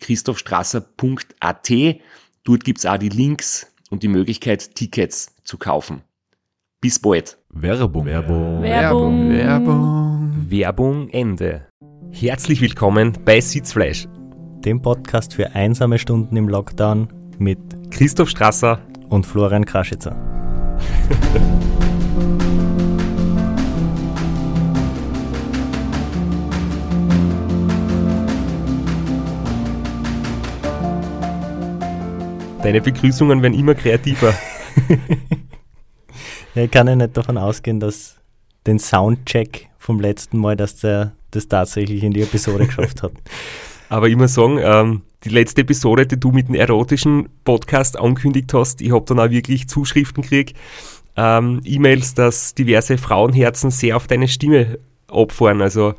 www.christophstrasser.at. Dort gibt's auch die Links und die Möglichkeit, Tickets zu kaufen. Bis bald. Werbung. Werbung. Werbung. Werbung. Werbung Ende. Herzlich willkommen bei Sitzfleisch. dem Podcast für einsame Stunden im Lockdown mit Christoph Strasser. und Florian Kraschitzer. Deine Begrüßungen werden immer kreativer. Ja, ich kann ja nicht davon ausgehen, dass den Soundcheck vom letzten Mal, dass der das tatsächlich in die Episode geschafft hat. Aber ich muss sagen, ähm, die letzte Episode, die du mit dem erotischen Podcast angekündigt hast, ich habe dann auch wirklich Zuschriften gekriegt, ähm, E-Mails, dass diverse Frauenherzen sehr auf deine Stimme abfahren. Also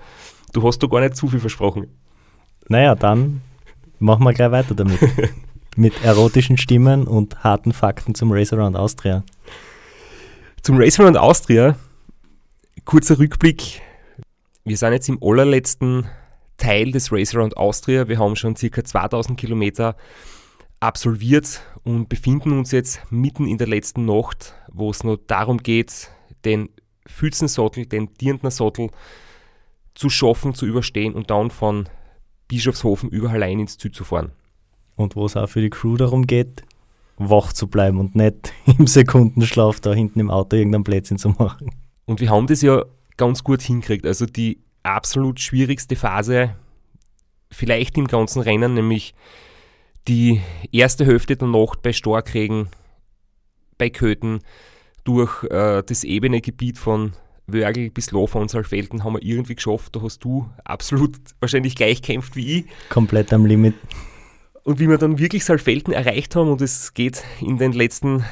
du hast da gar nicht zu viel versprochen. Naja, dann machen wir gleich weiter damit. mit erotischen Stimmen und harten Fakten zum Race Around Austria. Zum Race Around Austria, kurzer Rückblick. Wir sind jetzt im allerletzten Teil des Race Around Austria. Wir haben schon circa 2000 Kilometer absolviert und befinden uns jetzt mitten in der letzten Nacht, wo es noch darum geht, den Fützensattel, den Dirndner Sattel zu schaffen, zu überstehen und dann von Bischofshofen über Hallein ins Ziel zu fahren. Und wo es auch für die Crew darum geht, wach zu bleiben und nicht im Sekundenschlaf da hinten im Auto irgendein Plätzchen zu machen. Und wir haben das ja ganz gut hingekriegt. Also die absolut schwierigste Phase vielleicht im ganzen Rennen, nämlich die erste Hälfte der Nacht bei Starkregen, bei Köthen, durch äh, das ebene Gebiet von Wörgl bis Lofer und Saalfelden haben wir irgendwie geschafft. Da hast du absolut wahrscheinlich gleich gekämpft wie ich. Komplett am Limit. Und wie wir dann wirklich Saalfelden erreicht haben, und es geht in den letzten,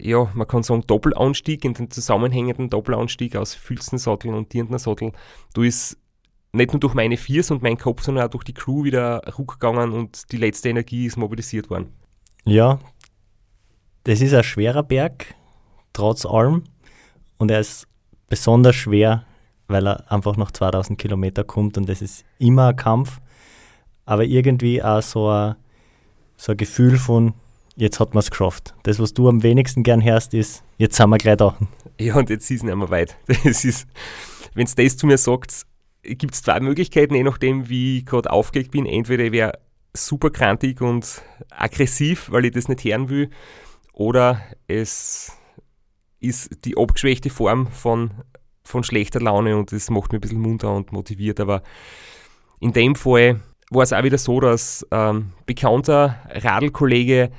ja, man kann sagen, Doppelanstieg, in den zusammenhängenden Doppelanstieg aus Filzensattel und Dirndner Sattel, da ist nicht nur durch meine Viers und meinen Kopf, sondern auch durch die Crew wieder ruck gegangen und die letzte Energie ist mobilisiert worden. Ja, das ist ein schwerer Berg, trotz allem. Und er ist besonders schwer, weil er einfach nach 2000 Kilometer kommt und das ist immer ein Kampf. Aber irgendwie auch so ein, so ein Gefühl von, jetzt hat man es geschafft. Das, was du am wenigsten gern hörst, ist, jetzt sind wir gleich da. Ja, und jetzt ist es nicht mehr weit. Wenn es das zu mir sagt, gibt es zwei Möglichkeiten, je nachdem, wie ich gerade aufgelegt bin. Entweder ich wäre super krantig und aggressiv, weil ich das nicht hören will, oder es ist die abgeschwächte Form von, von schlechter Laune und das macht mich ein bisschen munter und motiviert. Aber in dem Fall war es auch wieder so, dass ähm, bekannter Radlkollege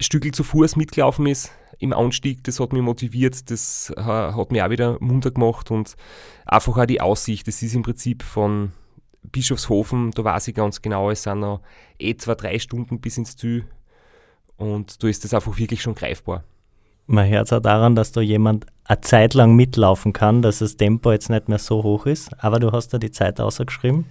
Stückel zu Fuß mitgelaufen ist im Anstieg. Das hat mich motiviert, das äh, hat mich auch wieder munter gemacht und einfach auch die Aussicht. Das ist im Prinzip von Bischofshofen, da weiß ich ganz genau, es sind noch etwa drei Stunden bis ins Ziel und da ist das einfach wirklich schon greifbar. Man hört es auch daran, dass da jemand eine Zeit lang mitlaufen kann, dass das Tempo jetzt nicht mehr so hoch ist. Aber du hast da die Zeit ausgeschrieben.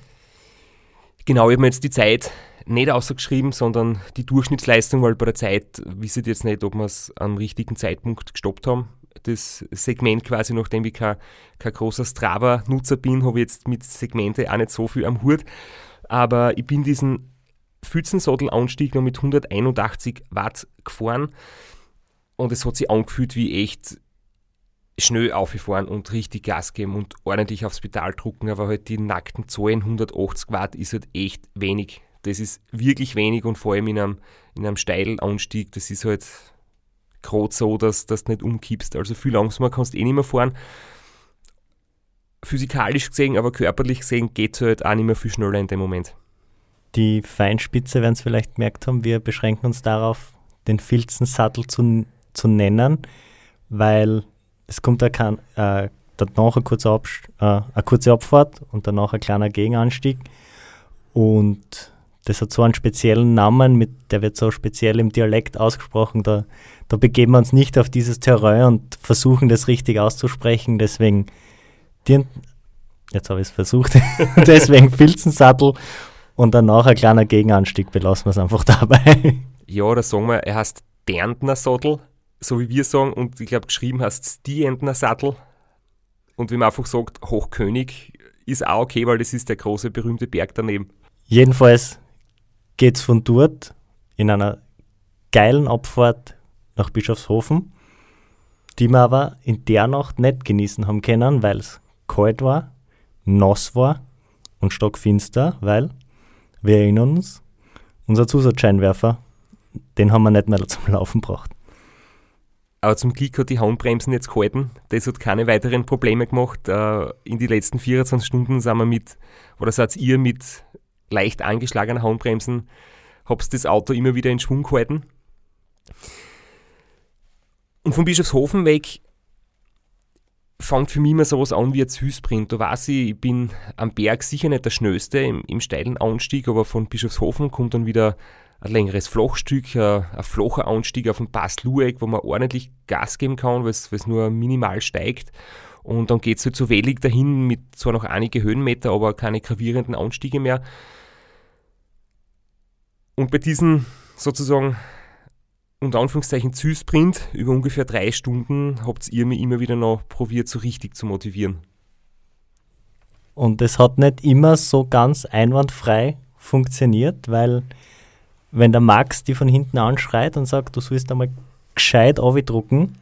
Genau, ich habe mir jetzt die Zeit nicht ausgeschrieben, sondern die Durchschnittsleistung, weil bei der Zeit wisst ihr jetzt nicht, ob wir es am richtigen Zeitpunkt gestoppt haben. Das Segment quasi, nachdem ich kein, kein großer Strava-Nutzer bin, habe ich jetzt mit Segmente auch nicht so viel am Hut. Aber ich bin diesen Pfützensattel-Anstieg noch mit 181 Watt gefahren und es hat sich angefühlt wie echt schnell aufgefahren und richtig Gas geben und ordentlich aufs Pedal drucken, aber halt die nackten Zahlen 180 Watt ist halt echt wenig. das ist wirklich wenig und vor allem in einem, in einem steilen Anstieg, das ist halt gerade so, dass, dass du nicht umkippst. Also viel langsamer kannst du eh nicht mehr fahren. Physikalisch gesehen, aber körperlich gesehen geht es halt auch nicht mehr viel schneller in dem Moment. Die Feinspitze werden es vielleicht gemerkt haben, wir beschränken uns darauf, den Filzensattel zu, zu nennen, weil es kommt kein, äh, danach eine kurze, äh, eine kurze Abfahrt und danach ein kleiner Gegenanstieg. Und das hat so einen speziellen Namen, mit, der wird so speziell im Dialekt ausgesprochen. Da, da begeben wir uns nicht auf dieses Terrain und versuchen das richtig auszusprechen. Deswegen, die, jetzt habe ich es versucht, deswegen Filzensattel und danach ein kleiner Gegenanstieg, belassen wir es einfach dabei. Ja, oder sagen wir, er heißt Derntner Sattel, so wie wir sagen, und ich glaube, geschrieben heißt es Dientner Sattel. Und wenn man einfach sagt, Hochkönig, ist auch okay, weil das ist der große, berühmte Berg daneben. Jedenfalls geht es von dort in einer geilen Abfahrt nach Bischofshofen, die wir aber in der Nacht nicht genießen haben können, weil es kalt war, nass war und stockfinster, weil, wir erinnern uns, unser Zusatzscheinwerfer, den haben wir nicht mehr zum Laufen gebracht. Aber zum Glück hat die Handbremsen jetzt gehalten. Das hat keine weiteren Probleme gemacht. Äh, in die letzten 24 Stunden sind wir mit, oder seid ihr mit leicht angeschlagenen Handbremsen, habt das Auto immer wieder in Schwung gehalten. Und von Bischofshofen weg fängt für mich immer sowas an wie ein Zielsprint. Da weiß ich, ich bin am Berg sicher nicht der Schnellste im, im steilen Anstieg, aber von Bischofshofen kommt dann wieder ein längeres Flachstück, ein, ein flacher Anstieg auf dem Pass Lueck, wo man ordentlich Gas geben kann, weil es nur minimal steigt. Und dann geht es halt so wellig dahin mit zwar noch einige Höhenmeter, aber keine gravierenden Anstiege mehr. Und bei diesem sozusagen unter Anführungszeichen Zielsprint über ungefähr drei Stunden habt ihr mich immer wieder noch probiert, so richtig zu motivieren. Und es hat nicht immer so ganz einwandfrei funktioniert, weil wenn der Max die von hinten anschreit und sagt, du sollst einmal gescheit drucken,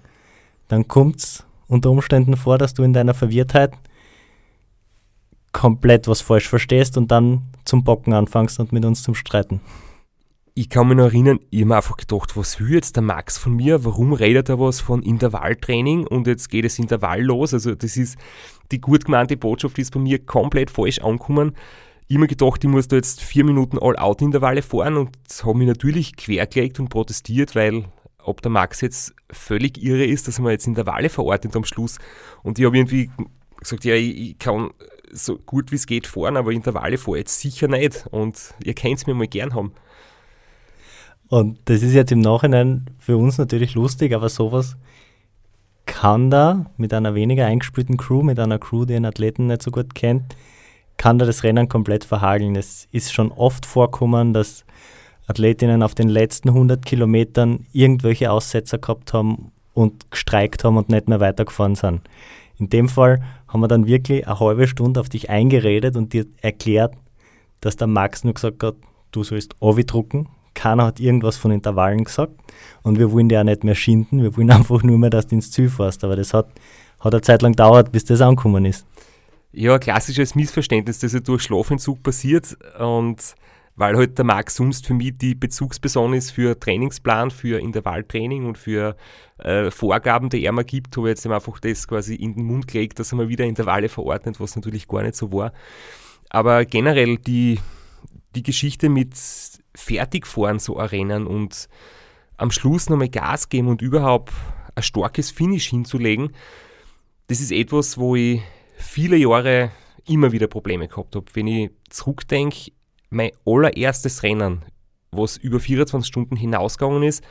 dann kommt es unter Umständen vor, dass du in deiner Verwirrtheit komplett was falsch verstehst und dann zum Bocken anfängst und mit uns zum Streiten. Ich kann mich noch erinnern, ich habe mir einfach gedacht, was will jetzt der Max von mir? Warum redet er was von Intervalltraining und jetzt geht das Intervall los? Also, das ist die gut gemeinte Botschaft, die ist bei mir komplett falsch angekommen immer gedacht, ich muss da jetzt vier Minuten All-Out-Intervalle fahren und habe mich natürlich quergelegt und protestiert, weil ob der Max jetzt völlig irre ist, dass mir jetzt Intervalle verordnet am Schluss. Und ich habe irgendwie gesagt, ja, ich, ich kann so gut wie es geht fahren, aber Intervalle fahre jetzt sicher nicht. Und ihr könnt es mir mal gern haben. Und das ist jetzt im Nachhinein für uns natürlich lustig, aber sowas kann da mit einer weniger eingespielten Crew, mit einer Crew, die einen Athleten nicht so gut kennt, kann da das Rennen komplett verhageln. Es ist schon oft vorkommen, dass Athletinnen auf den letzten 100 Kilometern irgendwelche Aussetzer gehabt haben und gestreikt haben und nicht mehr weitergefahren sind. In dem Fall haben wir dann wirklich eine halbe Stunde auf dich eingeredet und dir erklärt, dass der Max nur gesagt hat, du sollst Ovi drucken. Keiner hat irgendwas von Intervallen gesagt und wir wollen dir auch nicht mehr schinden, wir wollen einfach nur mehr, dass du ins Ziel fährst. Aber das hat, hat eine Zeit lang gedauert, bis das angekommen ist. Ja, klassisches Missverständnis, das ja durch Schlafentzug passiert und weil halt der Max Sumst für mich die Bezugsperson ist für Trainingsplan, für Intervalltraining und für äh, Vorgaben, die er mir gibt, habe ich jetzt einfach das quasi in den Mund gelegt, dass er mir wieder Intervalle verordnet, was natürlich gar nicht so war. Aber generell die, die Geschichte mit Fertigfahren so Rennen und am Schluss nochmal Gas geben und überhaupt ein starkes Finish hinzulegen, das ist etwas, wo ich viele Jahre immer wieder Probleme gehabt habe. Wenn ich zurückdenke, mein allererstes Rennen, was über 24 Stunden hinausgegangen ist,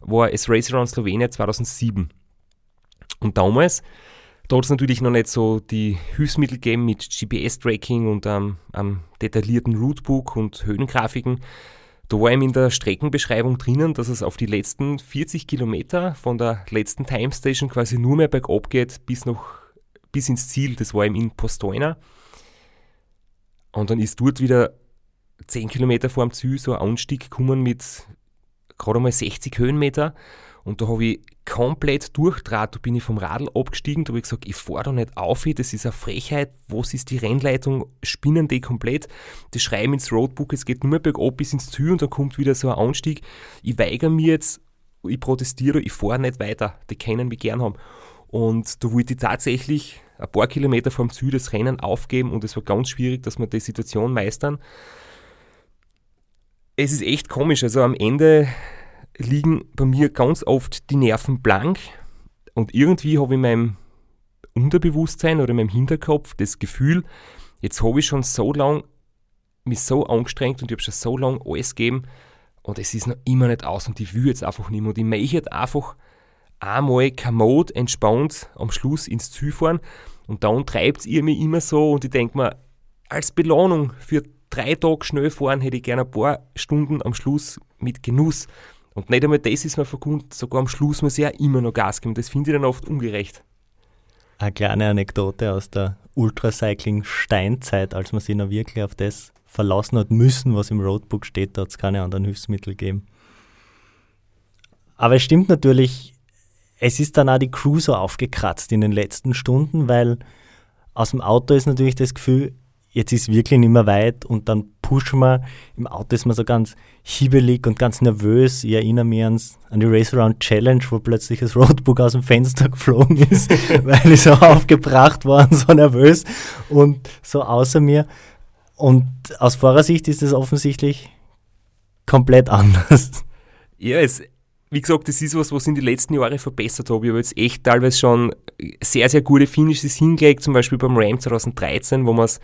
war das Race Around Slovenia 2007. Und damals, da hat es natürlich noch nicht so die Hilfsmittel gegeben mit GPS-Tracking und ähm, einem detaillierten Routebook und Höhengrafiken. Da war ihm in der Streckenbeschreibung drinnen, dass es auf die letzten 40 Kilometer von der letzten Time Station quasi nur mehr bergab geht bis noch bis ins Ziel, das war eben in Postoina. Und dann ist dort wieder 10 Kilometer vor dem Ziel so ein Anstieg gekommen mit gerade mal 60 Höhenmeter. Und da habe ich komplett durchdraht. Da bin ich vom Radl abgestiegen, da habe ich gesagt, ich fahre da nicht auf, das ist eine Frechheit, was ist die Rennleitung, spinnen die komplett, die schreiben ins Roadbook, es geht nur mehr bergab bis ins Ziel und dann kommt wieder so ein Anstieg. Ich weigere mir jetzt, ich protestiere, ich fahre nicht weiter, die können mich gern haben. Und da wollte ich tatsächlich ein paar Kilometer vom Ziel das Rennen aufgeben und es war ganz schwierig, dass wir die Situation meistern. Es ist echt komisch, also am Ende liegen bei mir ganz oft die Nerven blank und irgendwie habe ich in meinem Unterbewusstsein oder in meinem Hinterkopf das Gefühl, jetzt habe ich schon so lange mich so angestrengt und ich habe schon so lange alles gegeben und es ist noch immer nicht aus und ich will jetzt einfach nicht mehr und ich möchte einfach einmal kommod, entspannt am Schluss ins Ziel fahren und dann treibt ihr mich immer so und ich denke mir, als Belohnung für drei Tage schnell fahren hätte ich gerne ein paar Stunden am Schluss mit Genuss und nicht einmal das ist mir verkund, sogar am Schluss muss ich ja immer noch Gas geben. Das finde ich dann oft ungerecht. Eine kleine Anekdote aus der Ultracycling-Steinzeit, als man sich noch wirklich auf das verlassen hat müssen, was im Roadbook steht, da hat es keine anderen Hilfsmittel gegeben. Aber es stimmt natürlich, es ist dann auch die Crew so aufgekratzt in den letzten Stunden, weil aus dem Auto ist natürlich das Gefühl, jetzt ist wirklich nicht mehr weit und dann pushen wir. Im Auto ist man so ganz hiebelig und ganz nervös. Ich erinnere mich ans, an die Race Around Challenge, wo plötzlich das Roadbook aus dem Fenster geflogen ist, weil ich so aufgebracht war und so nervös und so außer mir. Und aus Fahrersicht ist es offensichtlich komplett anders. Ja, es, wie gesagt, das ist was, was in den letzten Jahren verbessert habe. Ich habe jetzt echt teilweise schon sehr, sehr gute Finishes hingelegt, zum Beispiel beim Ram 2013, wo wir es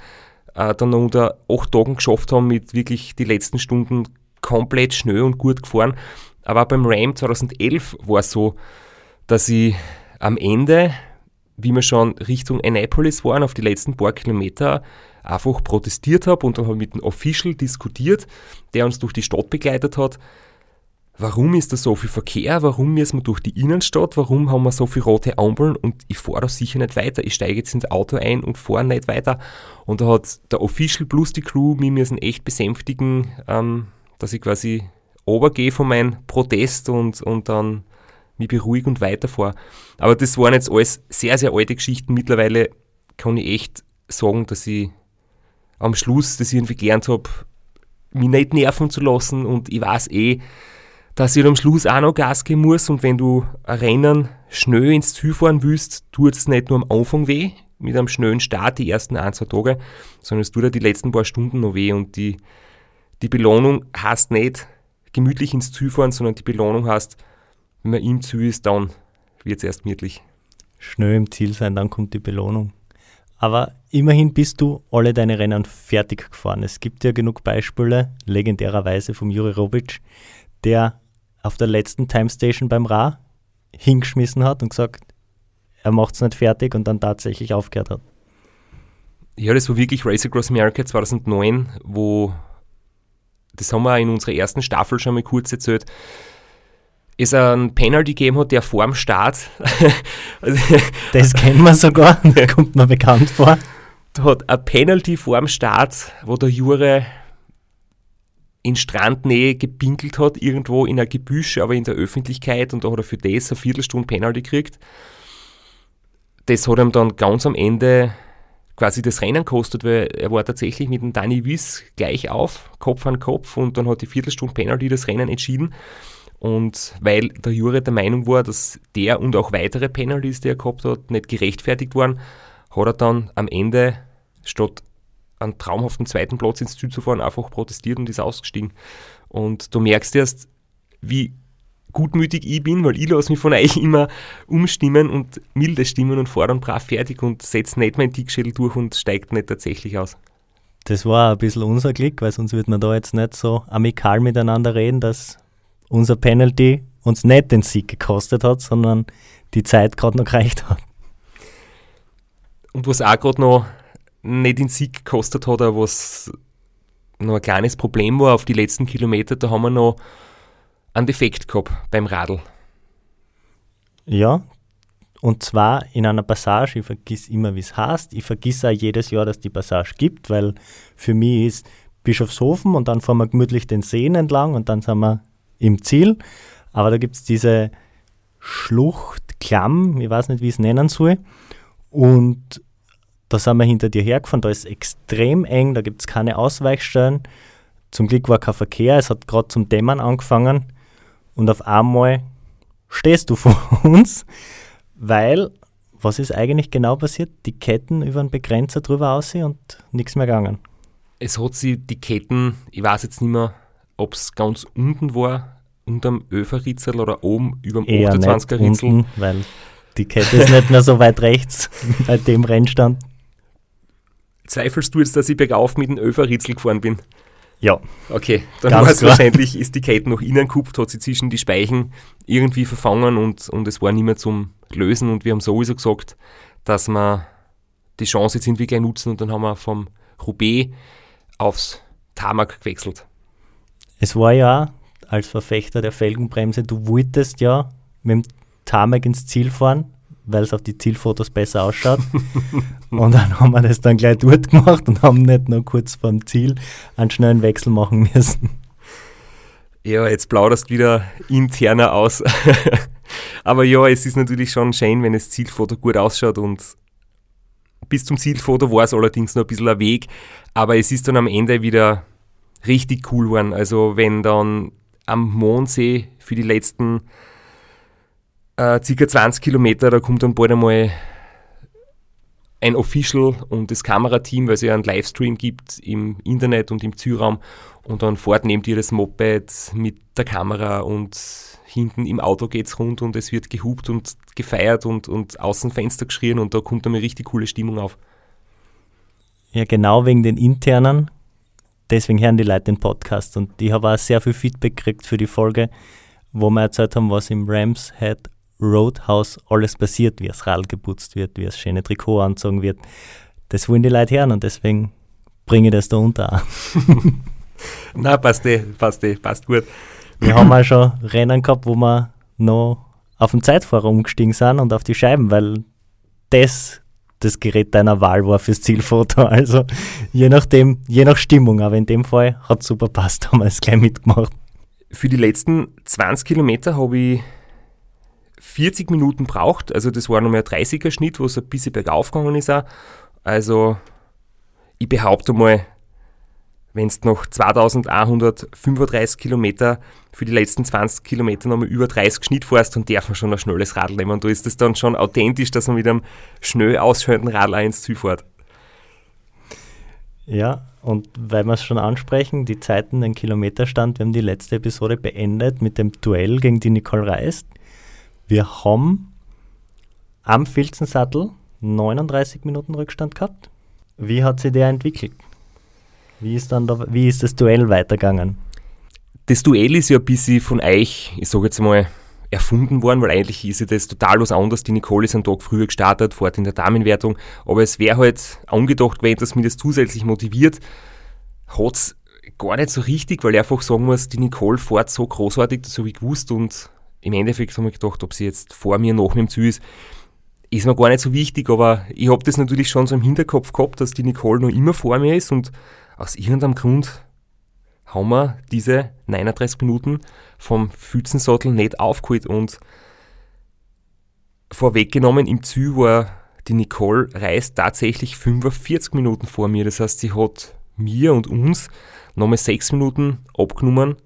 äh, dann unter acht Tagen geschafft haben, mit wirklich die letzten Stunden komplett schnell und gut gefahren. Aber beim Ram 2011 war es so, dass ich am Ende, wie wir schon Richtung Annapolis waren, auf die letzten paar Kilometer einfach protestiert habe und dann habe ich mit dem Official diskutiert, der uns durch die Stadt begleitet hat warum ist da so viel Verkehr, warum müssen wir durch die Innenstadt, warum haben wir so viele rote Ampeln und ich fahre da sicher nicht weiter. Ich steige jetzt ins Auto ein und fahre nicht weiter. Und da hat der Official plus die Crew mich müssen echt besänftigen, ähm, dass ich quasi obergehe von meinem Protest und, und dann mich beruhige und weiterfahre. Aber das waren jetzt alles sehr, sehr alte Geschichten. Mittlerweile kann ich echt sagen, dass ich am Schluss das irgendwie gelernt habe, mich nicht nerven zu lassen und ich weiß eh, dass ich am Schluss auch noch Gas geben muss und wenn du ein Rennen schnell ins Ziel fahren willst, tut es nicht nur am Anfang weh, mit einem schnellen Start die ersten ein, zwei Tage, sondern es tut dir die letzten paar Stunden noch weh und die, die Belohnung heißt nicht gemütlich ins Ziel fahren, sondern die Belohnung heißt, wenn man im Ziel ist, dann wird es erst gemütlich. Schnell im Ziel sein, dann kommt die Belohnung. Aber immerhin bist du alle deine Rennen fertig gefahren. Es gibt ja genug Beispiele, legendärerweise vom Juri Robic, der auf der letzten Time Station beim Ra hingeschmissen hat und gesagt, er macht es nicht fertig und dann tatsächlich aufgehört hat. Ja, das war wirklich Race Across America 2009, wo, das haben wir in unserer ersten Staffel schon mal kurz erzählt, es ein Penalty gegeben hat, der vor dem Start. das kennen wir sogar, das kommt mir bekannt vor. Da hat ein Penalty vor dem Start, wo der Jure in Strandnähe gepinkelt hat, irgendwo in einer Gebüsch, aber in der Öffentlichkeit und da hat er für das eine Viertelstunde Penalty gekriegt. Das hat ihm dann ganz am Ende quasi das Rennen gekostet, weil er war tatsächlich mit dem Danny Wiss gleich auf, Kopf an Kopf und dann hat die Viertelstunde Penalty das Rennen entschieden. Und weil der Jure der Meinung war, dass der und auch weitere Penalties, die er gehabt hat, nicht gerechtfertigt waren, hat er dann am Ende statt einen traumhaften zweiten Platz ins Ziel zu fahren, einfach protestiert und ist ausgestiegen. Und du merkst erst, wie gutmütig ich bin, weil ich lasse mich von euch immer umstimmen und milde stimmen und dann brav fertig und setze nicht meinen Dickschädel durch und steigt nicht tatsächlich aus. Das war ein bisschen unser Glück, weil sonst würde man da jetzt nicht so amikal miteinander reden, dass unser Penalty uns nicht den Sieg gekostet hat, sondern die Zeit gerade noch gereicht hat. Und was auch gerade noch nicht den Sieg gekostet hat, aber was noch ein kleines Problem war auf die letzten Kilometer, da haben wir noch einen Defekt gehabt beim Radl. Ja, und zwar in einer Passage, ich vergiss immer, wie es heißt. Ich vergiss auch jedes Jahr, dass die Passage gibt, weil für mich ist Bischofshofen und dann fahren wir gemütlich den Seen entlang und dann sind wir im Ziel. Aber da gibt es diese Schlucht, Klamm, ich weiß nicht, wie ich es nennen soll. Und da sind wir hinter dir hergefahren, da ist extrem eng, da gibt es keine Ausweichstellen. Zum Glück war kein Verkehr, es hat gerade zum Dämmern angefangen und auf einmal stehst du vor uns, weil, was ist eigentlich genau passiert? Die Ketten über den Begrenzer drüber aussehen und nichts mehr gegangen. Es hat sie die Ketten, ich weiß jetzt nicht mehr, ob es ganz unten war, unterm Öferritzel oder oben über dem Eher 28er nicht Ritzel. unten, weil die Kette ist nicht mehr so weit rechts bei dem Rennstand. Zweifelst du jetzt, dass ich bergauf mit dem Öferritzel gefahren bin? Ja, Okay, dann war es wahrscheinlich, ist die Kette noch innen gekupft, hat sie zwischen die Speichen irgendwie verfangen und, und es war nicht mehr zum Lösen. Und wir haben sowieso gesagt, dass wir die Chance jetzt irgendwie gleich nutzen. Und dann haben wir vom Roubaix aufs Tarmac gewechselt. es war ja als Verfechter der Felgenbremse, du wolltest ja mit dem Tarmac ins Ziel fahren, weil es auf die Zielfotos besser ausschaut. und dann haben wir das dann gleich dort gemacht und haben nicht nur kurz vorm Ziel einen schnellen Wechsel machen müssen. Ja, jetzt plauderst wieder interner aus. Aber ja, es ist natürlich schon schön, wenn das Zielfoto gut ausschaut und bis zum Zielfoto war es allerdings noch ein bisschen ein Weg, aber es ist dann am Ende wieder richtig cool geworden. Also wenn dann am Mondsee für die letzten äh, circa 20 Kilometer, da kommt dann bald einmal ein Official und das Kamerateam, weil es ja einen Livestream gibt im Internet und im Zielraum und dann fährt neben dir das Moped mit der Kamera und hinten im Auto geht's rund und es wird gehupt und gefeiert und, und außen Fenster geschrien und da kommt dann eine richtig coole Stimmung auf. Ja, genau wegen den internen. Deswegen hören die Leute den Podcast. Und ich habe auch sehr viel Feedback gekriegt für die Folge, wo wir erzählt haben, was im Rams Head Roadhouse alles passiert, wie das Rad geputzt wird, wie das schöne Trikot anzogen wird. Das wollen die Leute hören und deswegen bringe ich das da unter. Na, passt eh, passt eh, passt gut. Wir haben auch schon Rennen gehabt, wo wir noch auf den Zeitfahrer umgestiegen sind und auf die Scheiben, weil das das Gerät deiner Wahl war fürs Zielfoto. Also je nachdem, je nach Stimmung, aber in dem Fall hat super passt, haben wir es gleich mitgemacht. Für die letzten 20 Kilometer habe ich 40 Minuten braucht. Also das war nochmal ein 30er Schnitt, wo es ein bisschen bergauf gegangen ist auch. Also ich behaupte mal, wenn du noch 2135 Kilometer für die letzten 20 Kilometer nochmal über 30 Schnitt fährst, dann darf man schon ein schnelles Radl nehmen. Und da ist das dann schon authentisch, dass man mit einem schnell ausschauenden Radl ins Ziel fährt. Ja, und weil wir es schon ansprechen, die Zeiten, den Kilometerstand, wir haben die letzte Episode beendet mit dem Duell gegen die Nicole Reist. Wir haben am Filzensattel 39 Minuten Rückstand gehabt. Wie hat sich der entwickelt? Wie ist, dann da, wie ist das Duell weitergegangen? Das Duell ist ja ein bisschen von euch, ich sage jetzt mal, erfunden worden, weil eigentlich ist ja das total was anderes. Die Nicole ist einen Tag früher gestartet, fährt in der Damenwertung, aber es wäre halt angedacht gewesen, dass mich das zusätzlich motiviert. Hat's gar nicht so richtig, weil ich einfach sagen muss, die Nicole fährt so großartig, das habe ich gewusst und im Endeffekt habe ich gedacht, ob sie jetzt vor mir, nach mir im Ziel ist, ist mir gar nicht so wichtig, aber ich habe das natürlich schon so im Hinterkopf gehabt, dass die Nicole noch immer vor mir ist und aus irgendeinem Grund haben wir diese 39 Minuten vom Pfützensattel nicht aufgeholt und vorweggenommen im Ziel war die Nicole Reis tatsächlich 45 Minuten vor mir. Das heißt, sie hat mir und uns nochmal 6 Minuten abgenommen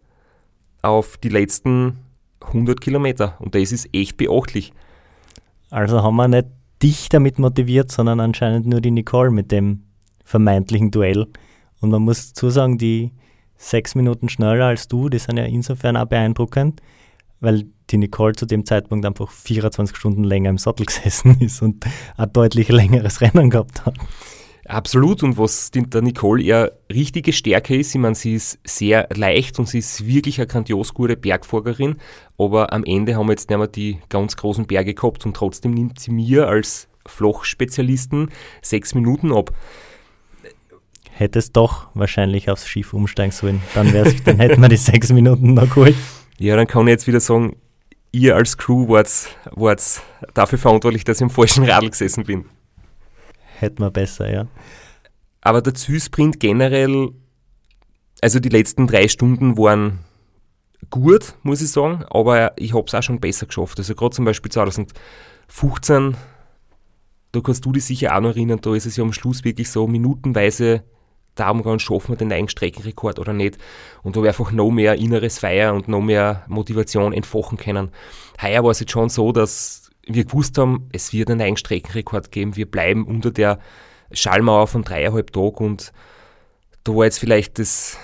auf die letzten 100 Kilometer. Und das ist echt beachtlich. Also haben wir nicht dich damit motiviert, sondern anscheinend nur die Nicole mit dem vermeintlichen Duell. Und man muss dazu sagen, die sechs Minuten schneller als du, die sind ja insofern auch beeindruckend, weil die Nicole zu dem Zeitpunkt einfach 24 Stunden länger im Sattel gesessen ist und ein deutlich längeres Rennen gehabt hat. Absolut. Und was die- der Nicole eher richtige Stärke ist, ich meine, sie ist sehr leicht und sie ist wirklich eine grandios gute Bergfolgerin. Aber am Ende haben wir jetzt nicht mehr die ganz großen Berge gehabt und trotzdem nimmt sie mir als Flochspezialisten sechs Minuten ab. Hättest doch wahrscheinlich aufs Schiff umsteigen sollen. Dann, wär's, dann hätten wir die sechs Minuten noch geholt. Ja, dann kann ich jetzt wieder sagen, ihr als Crew wart, dafür verantwortlich, dass ich am falschen Radl gesessen bin. Hätten wir besser, ja. Aber der Zielsprint generell, also die letzten drei Stunden waren gut, muss ich sagen, aber ich habe es auch schon besser geschafft. Also gerade zum Beispiel 2015, da kannst du dich sicher auch noch erinnern, da ist es ja am Schluss wirklich so minutenweise darum gegangen, schaffen wir den neuen Streckenrekord oder nicht. Und da habe ich einfach noch mehr inneres Feier und noch mehr Motivation entfachen können. Heuer war es jetzt schon so, dass wir gewusst haben, es wird einen Streckenrekord geben. Wir bleiben unter der Schallmauer von dreieinhalb Tagen und da war jetzt vielleicht das,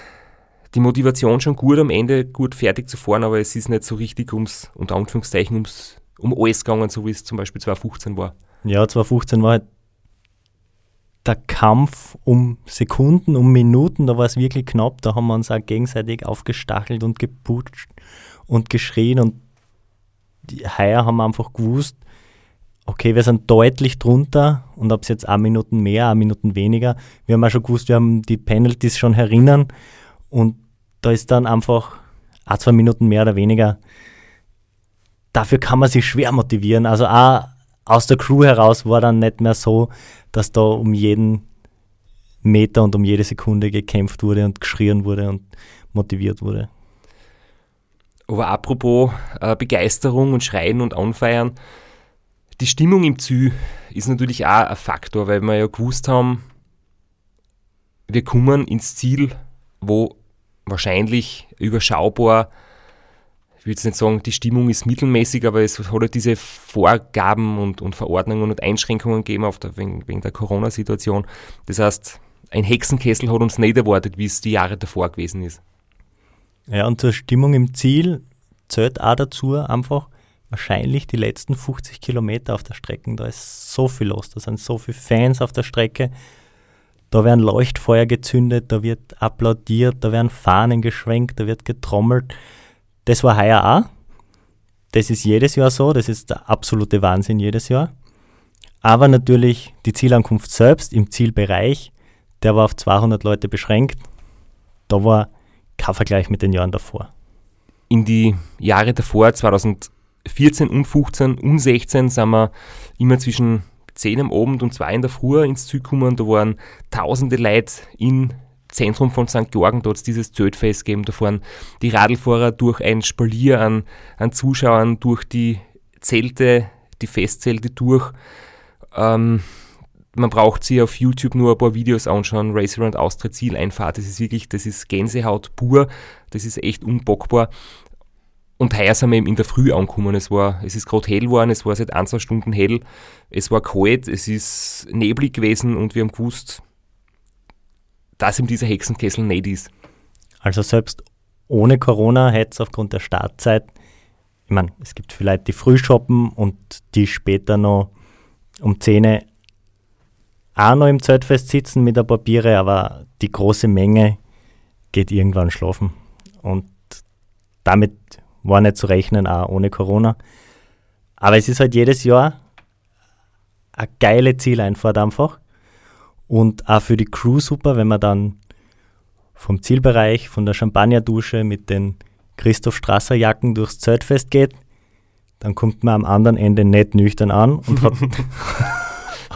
die Motivation schon gut am Ende, gut fertig zu fahren, aber es ist nicht so richtig ums, unter Anführungszeichen, ums, um alles gegangen, so wie es zum Beispiel 2015 war. Ja, 2015 war halt der Kampf um Sekunden, um Minuten, da war es wirklich knapp, da haben wir uns auch gegenseitig aufgestachelt und geputscht und geschrien und die heuer haben einfach gewusst, okay, wir sind deutlich drunter und ob es jetzt ein Minuten mehr, ein Minuten weniger, wir haben auch schon gewusst, wir haben die Penalties schon herinnen und da ist dann einfach ein, zwei Minuten mehr oder weniger. Dafür kann man sich schwer motivieren. Also auch aus der Crew heraus war dann nicht mehr so, dass da um jeden Meter und um jede Sekunde gekämpft wurde und geschrien wurde und motiviert wurde. Aber apropos äh, Begeisterung und Schreien und Anfeiern, die Stimmung im Zü ist natürlich auch ein Faktor, weil wir ja gewusst haben, wir kommen ins Ziel, wo wahrscheinlich überschaubar, ich will jetzt nicht sagen, die Stimmung ist mittelmäßig, aber es hat halt diese Vorgaben und, und Verordnungen und Einschränkungen gegeben auf der, wegen, wegen der Corona-Situation. Das heißt, ein Hexenkessel hat uns nicht erwartet, wie es die Jahre davor gewesen ist. Ja, und zur Stimmung im Ziel zählt auch dazu einfach wahrscheinlich die letzten 50 Kilometer auf der Strecke. Da ist so viel los, da sind so viele Fans auf der Strecke. Da werden Leuchtfeuer gezündet, da wird applaudiert, da werden Fahnen geschwenkt, da wird getrommelt. Das war heuer auch. Das ist jedes Jahr so, das ist der absolute Wahnsinn jedes Jahr. Aber natürlich die Zielankunft selbst im Zielbereich, der war auf 200 Leute beschränkt. Da war kein Vergleich mit den Jahren davor. In die Jahre davor, 2014 und 15 und 16, sind wir immer zwischen 10 am Abend und 2 in der Früh ins Ziel gekommen. Da waren tausende Leute im Zentrum von St. Georgen, dort dieses Zeltfest gegeben. Da fahren die Radlfahrer durch ein Spalier an, an Zuschauern, durch die Zelte, die Festzelte durch. Ähm, man braucht sich auf YouTube nur ein paar Videos anschauen, Race Around Austria Zieleinfahrt, das ist wirklich, das ist Gänsehaut pur, das ist echt unbockbar. Und heuer sind wir eben in der Früh angekommen. Es, war, es ist gerade hell geworden, es war seit ein, zwei Stunden hell, es war kalt, es ist neblig gewesen und wir haben gewusst, dass ihm dieser Hexenkessel nicht ist. Also selbst ohne Corona hätte es aufgrund der Startzeit, ich meine, es gibt vielleicht die Frühshoppen und die später noch um 10 auch noch im Zeltfest sitzen mit ein paar Biere, aber die große Menge geht irgendwann schlafen. Und damit war nicht zu rechnen, auch ohne Corona. Aber es ist halt jedes Jahr eine geile Zieleinfahrt einfach. Und auch für die Crew super, wenn man dann vom Zielbereich, von der Champagnerdusche mit den Christoph Strasser Jacken durchs Zeltfest geht. Dann kommt man am anderen Ende nicht nüchtern an und hat,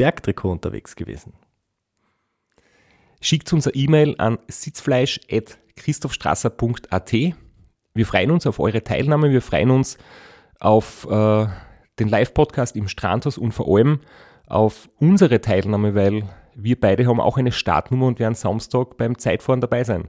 Bergtrikot unterwegs gewesen? Schickt uns eine E-Mail an sitzfleisch.christophstrasser.at. Wir freuen uns auf eure Teilnahme, wir freuen uns auf äh, den Live-Podcast im Strandhaus und vor allem auf unsere Teilnahme, weil wir beide haben auch eine Startnummer und werden Samstag beim Zeitfahren dabei sein.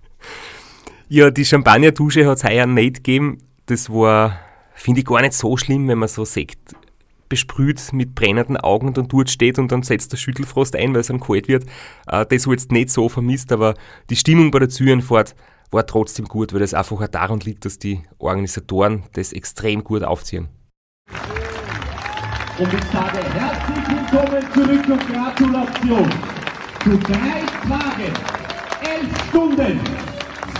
Ja, die Champagnerdusche hat es heuer nicht gegeben. Das war, finde ich, gar nicht so schlimm, wenn man so Sekt besprüht mit brennenden Augen und dann dort steht und dann setzt der Schüttelfrost ein, weil es dann kalt wird. Äh, das habe jetzt nicht so vermisst, aber die Stimmung bei der Zürenfahrt war trotzdem gut, weil das einfach auch daran liegt, dass die Organisatoren das extrem gut aufziehen. Und ich sage herzlich willkommen zurück und Gratulation zu drei Tagen, elf Stunden,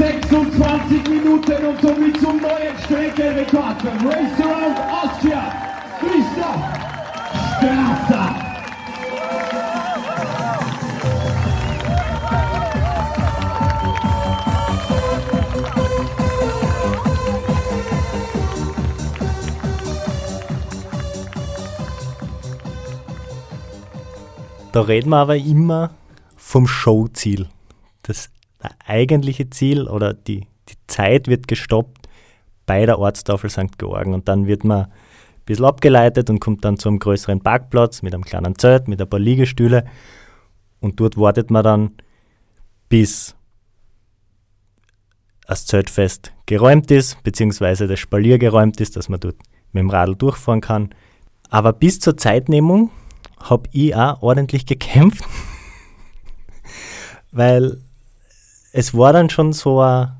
26 Minuten und somit zum neuen Streckenrekord für Race Around Austria, Christoph Strasser. Da reden wir aber immer vom Showziel. Das eigentliche Ziel oder die, die Zeit wird gestoppt bei der Ortstafel St. Georgen und dann wird man ein bisschen abgeleitet und kommt dann zu einem größeren Parkplatz mit einem kleinen Zelt, mit ein paar Liegestühle und dort wartet man dann, bis das Zeltfest geräumt ist, beziehungsweise das Spalier geräumt ist, dass man dort mit dem Radl durchfahren kann. Aber bis zur Zeitnehmung habe ich auch ordentlich gekämpft, weil es war dann schon so ein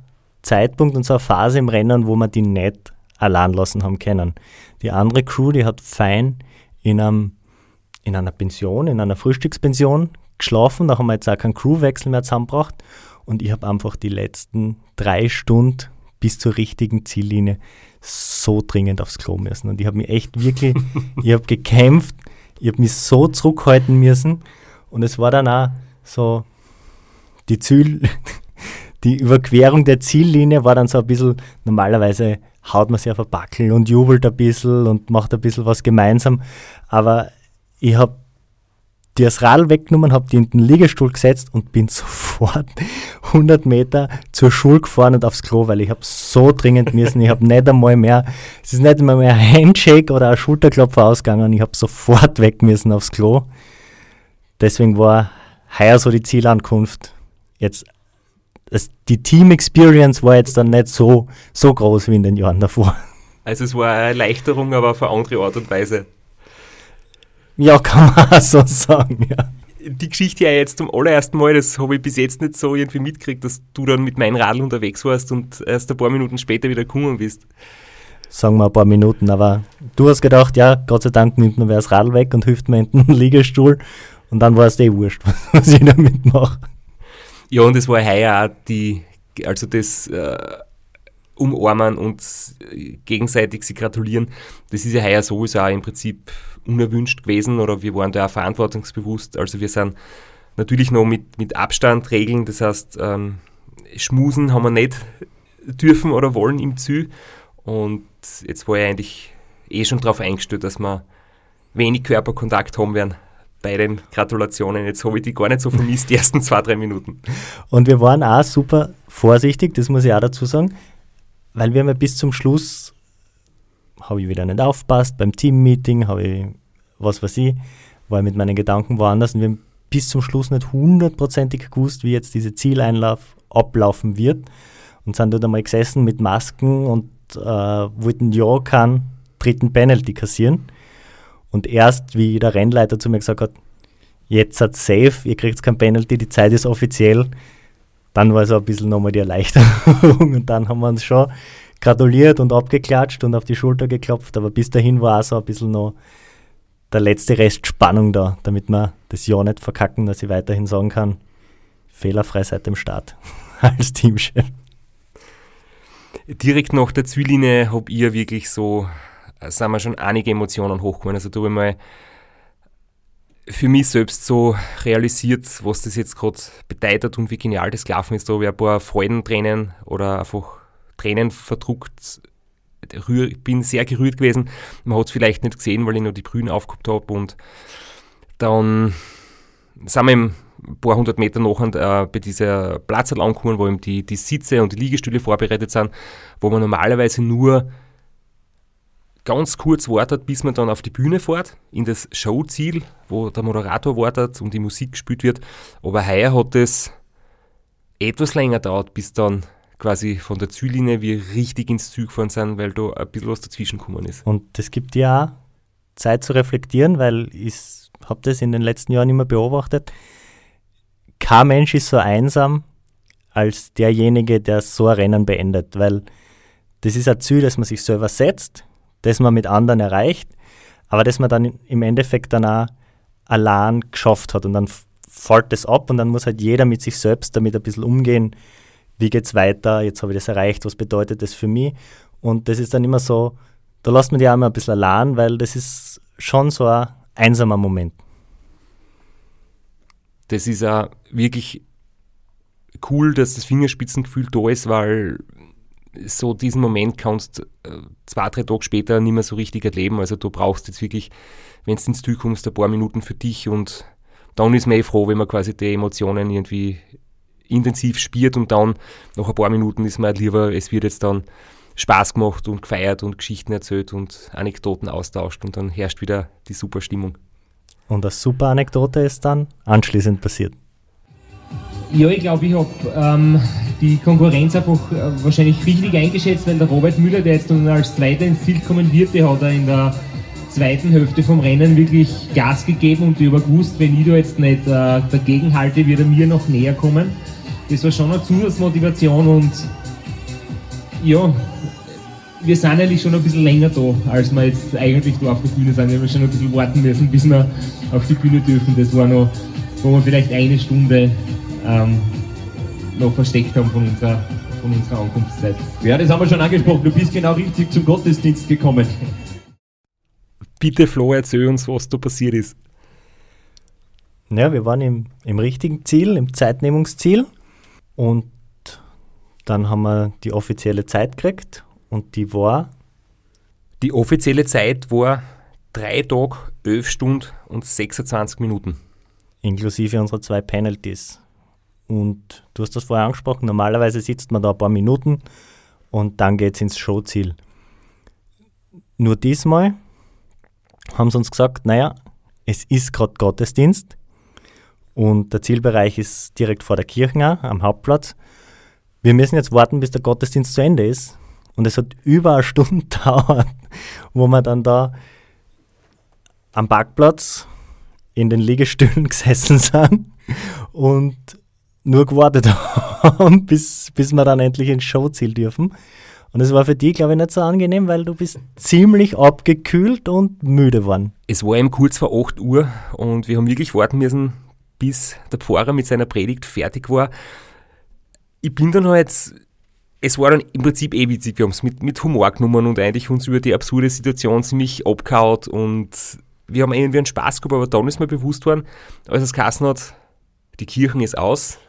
Zeitpunkt und so eine Phase im Rennen, wo wir die nicht allein lassen haben können. Die andere Crew, die hat fein in, einem, in einer Pension, in einer Frühstückspension geschlafen. Da haben wir jetzt auch keinen Crewwechsel mehr zusammengebracht. Und ich habe einfach die letzten drei Stunden bis zur richtigen Ziellinie so dringend aufs Klo müssen. Und ich habe mich echt wirklich, ich habe gekämpft, ich habe mich so zurückhalten müssen. Und es war dann auch so, die Ziel, die Überquerung der Ziellinie war dann so ein bisschen, normalerweise haut man sich auf ein Backel und jubelt ein bisschen und macht ein bisschen was gemeinsam. Aber ich habe die das Radl weggenommen, habe die in den Liegestuhl gesetzt und bin sofort 100 Meter zur Schule gefahren und aufs Klo, weil ich habe so dringend müssen. Ich habe nicht einmal mehr, es ist nicht einmal mehr ein Handshake oder ein Schulterklopfer ausgegangen. Ich habe sofort weg müssen aufs Klo. Deswegen war heuer so die Zielankunft jetzt das, die Team Experience war jetzt dann nicht so, so groß wie in den Jahren davor. Also es war eine Erleichterung, aber auf eine andere Art und Weise. Ja, kann man auch so sagen, ja. Die Geschichte ja jetzt zum allerersten Mal, das habe ich bis jetzt nicht so irgendwie mitgekriegt, dass du dann mit meinem Radl unterwegs warst und erst ein paar Minuten später wieder gekommen bist. Sagen wir ein paar Minuten, aber du hast gedacht, ja, Gott sei Dank nimmt man wer das Radl weg und hilft mir in den Liegestuhl und dann war es eh wurscht, was ich damit mache. Ja, und es war heuer auch die, also das äh, umarmen und gegenseitig sie gratulieren. Das ist ja heuer sowieso auch im Prinzip unerwünscht gewesen oder wir waren da auch verantwortungsbewusst. Also wir sind natürlich noch mit, mit Abstand regeln, das heißt, ähm, schmusen haben wir nicht dürfen oder wollen im Zü. Und jetzt war ich eigentlich eh schon darauf eingestellt, dass wir wenig Körperkontakt haben werden bei den Gratulationen. Jetzt habe ich die gar nicht so vermisst, die ersten zwei, drei Minuten. Und wir waren auch super vorsichtig, das muss ich auch dazu sagen, weil wir haben ja bis zum Schluss, habe ich wieder nicht aufpasst, beim Teammeeting habe ich, was weiß ich, war ich mit meinen Gedanken woanders und wir haben bis zum Schluss nicht hundertprozentig gewusst, wie jetzt diese Zieleinlauf ablaufen wird und sind dort einmal gesessen mit Masken und äh, wollten ja keinen dritten Penalty kassieren. Und erst, wie der Rennleiter zu mir gesagt hat, jetzt hat safe, ihr kriegt kein Penalty, die Zeit ist offiziell, dann war so ein bisschen nochmal die Erleichterung. Und dann haben wir uns schon gratuliert und abgeklatscht und auf die Schulter geklopft, aber bis dahin war auch so ein bisschen noch der letzte Rest Spannung da, damit wir das Jahr nicht verkacken, dass ich weiterhin sagen kann, fehlerfrei seit dem Start als Teamchef. Direkt nach der Ziellinie habe ich wirklich so sind mir schon einige Emotionen hochgekommen. Also da habe ich mal für mich selbst so realisiert, was das jetzt gerade bedeutet und wie genial das gelaufen ist. Da habe ich ein paar Freudentränen oder einfach Tränen verdruckt. Bin sehr gerührt gewesen. Man hat es vielleicht nicht gesehen, weil ich noch die Brühen aufgehabt habe. Und dann sind wir ein paar hundert Meter nachher äh, bei dieser Platz angekommen, wo eben die, die Sitze und die Liegestühle vorbereitet sind, wo man normalerweise nur ganz kurz wartet, bis man dann auf die Bühne fährt, in das Showziel, wo der Moderator wartet und die Musik gespielt wird. Aber heuer hat es etwas länger dauert, bis dann quasi von der Ziellinie wir richtig ins Ziel gefahren sind, weil da ein bisschen was dazwischen gekommen ist. Und das gibt ja auch Zeit zu reflektieren, weil ich habe das in den letzten Jahren immer beobachtet. Kein Mensch ist so einsam als derjenige, der so ein Rennen beendet, weil das ist ein Ziel, das man sich selber setzt das man mit anderen erreicht, aber das man dann im Endeffekt dann auch allein geschafft hat. Und dann fällt das ab und dann muss halt jeder mit sich selbst damit ein bisschen umgehen, wie geht es weiter, jetzt habe ich das erreicht, was bedeutet das für mich? Und das ist dann immer so, da lässt man die auch immer ein bisschen allein, weil das ist schon so ein einsamer Moment. Das ist auch wirklich cool, dass das Fingerspitzengefühl da ist, weil so diesen Moment kannst äh, zwei, drei Tage später nicht mehr so richtig erleben. Also du brauchst jetzt wirklich, wenn du ins Ziel kommst, ein paar Minuten für dich und dann ist man eh froh, wenn man quasi die Emotionen irgendwie intensiv spielt und dann nach ein paar Minuten ist man halt lieber, es wird jetzt dann Spaß gemacht und gefeiert und Geschichten erzählt und Anekdoten austauscht und dann herrscht wieder die super Stimmung. Und eine super Anekdote ist dann anschließend passiert. Ja, ich glaube, ich habe ähm, die Konkurrenz einfach äh, wahrscheinlich richtig eingeschätzt, weil der Robert Müller, der jetzt nun als Zweiter ins Ziel kommen wird, der hat er in der zweiten Hälfte vom Rennen wirklich Gas gegeben und habe gewusst, wenn ich da jetzt nicht äh, dagegen halte, wird er mir noch näher kommen. Das war schon eine Zusatzmotivation und ja, wir sind eigentlich schon ein bisschen länger da, als wir jetzt eigentlich da auf der Bühne sind. Wir haben schon ein bisschen warten müssen, bis wir auf die Bühne dürfen. Das war noch, wo wir vielleicht eine Stunde ähm, noch versteckt haben von unserer, von unserer Ankunftszeit. Ja, das haben wir schon angesprochen. Du bist genau richtig zum Gottesdienst gekommen. Bitte, Flo, erzähl uns, was da passiert ist. Ja, wir waren im, im richtigen Ziel, im Zeitnehmungsziel. Und dann haben wir die offizielle Zeit gekriegt und die war. Die offizielle Zeit war 3 Tage, 11 Stunden und 26 Minuten. Inklusive unserer zwei Penalties. Und du hast das vorher angesprochen, normalerweise sitzt man da ein paar Minuten und dann geht es ins Showziel. Nur diesmal haben sie uns gesagt, naja, es ist gerade Gottesdienst und der Zielbereich ist direkt vor der Kirche am Hauptplatz. Wir müssen jetzt warten, bis der Gottesdienst zu Ende ist. Und es hat über eine Stunde gedauert, wo wir dann da am Parkplatz in den Liegestühlen gesessen sind und nur gewartet haben, bis, bis wir dann endlich ins Showziel dürfen. Und es war für dich, glaube ich, nicht so angenehm, weil du bist ziemlich abgekühlt und müde geworden. Es war eben kurz vor 8 Uhr und wir haben wirklich warten müssen, bis der Pfarrer mit seiner Predigt fertig war. Ich bin dann halt es war dann im Prinzip eh witzig. Wir haben es mit, mit Humor genommen und eigentlich uns über die absurde Situation ziemlich abgehauen und wir haben irgendwie einen Spaß gehabt, aber dann ist mir bewusst worden, als es Kassen hat, die Kirchen ist aus,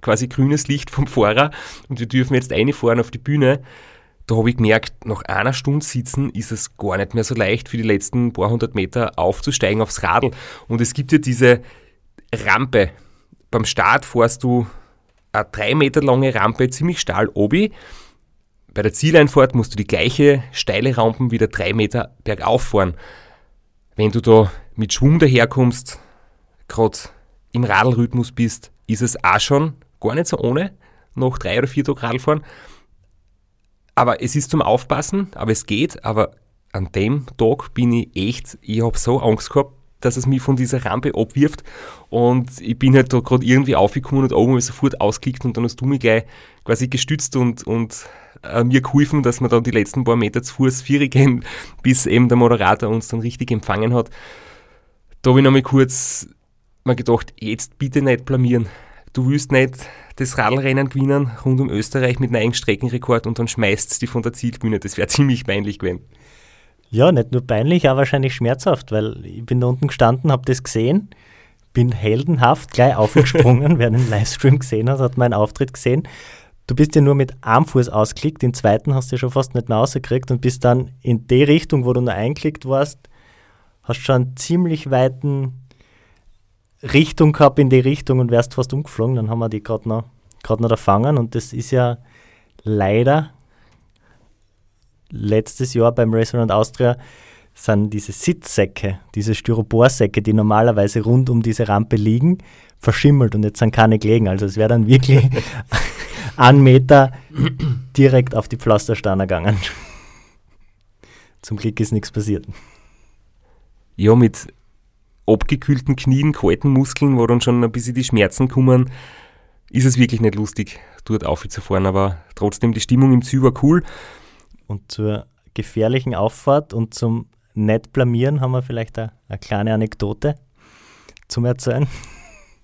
quasi grünes Licht vom Fahrer und wir dürfen jetzt reinfahren auf die Bühne. Da habe ich gemerkt, nach einer Stunde sitzen ist es gar nicht mehr so leicht, für die letzten paar hundert Meter aufzusteigen aufs Radl. Und es gibt ja diese Rampe. Beim Start fährst du eine drei Meter lange Rampe ziemlich steil obi. Bei der Zieleinfahrt musst du die gleiche steile Rampe wieder drei Meter bergauf fahren. Wenn du da mit Schwung daherkommst, gerade im Radlrhythmus bist, ist es auch schon gar nicht so ohne, noch drei oder vier Tage Radfahren. Aber es ist zum Aufpassen, aber es geht. Aber an dem Tag bin ich echt, ich habe so Angst gehabt, dass es mich von dieser Rampe abwirft. Und ich bin halt da gerade irgendwie aufgekommen und oben habe ich sofort ausgeklickt und dann hast du mich gleich quasi gestützt und, und äh, mir geholfen, dass wir dann die letzten paar Meter zu Fuß vier gehen, bis eben der Moderator uns dann richtig empfangen hat. Da habe ich nochmal kurz mal gedacht, jetzt bitte nicht blamieren. Du willst nicht das Radlrennen gewinnen rund um Österreich mit einem eigenen Streckenrekord und dann schmeißt die von der Zielbühne. Das wäre ziemlich peinlich gewesen. Ja, nicht nur peinlich, auch wahrscheinlich schmerzhaft, weil ich bin da unten gestanden, habe das gesehen, bin heldenhaft gleich aufgesprungen. Wer den Livestream gesehen hat, hat meinen Auftritt gesehen. Du bist ja nur mit einem Fuß ausklickt, den zweiten hast du ja schon fast nicht mehr rausgekriegt und bist dann in die Richtung, wo du nur einklickt warst, hast schon einen ziemlich weiten Richtung gehabt in die Richtung und wärst fast umgeflogen. Dann haben wir die gerade noch, noch erfangen und das ist ja leider letztes Jahr beim Restaurant Austria sind diese Sitzsäcke, diese Styroporsäcke, die normalerweise rund um diese Rampe liegen, verschimmelt und jetzt sind keine gelegen. Also es wäre dann wirklich einen Meter direkt auf die Pflastersteine gegangen. Zum Glück ist nichts passiert. Ja, mit abgekühlten Knien, kalten Muskeln, wo dann schon ein bisschen die Schmerzen kommen, ist es wirklich nicht lustig, dort aufzufahren. Aber trotzdem, die Stimmung im Ziel war cool. Und zur gefährlichen Auffahrt und zum nicht blamieren haben wir vielleicht eine, eine kleine Anekdote zum Erzählen.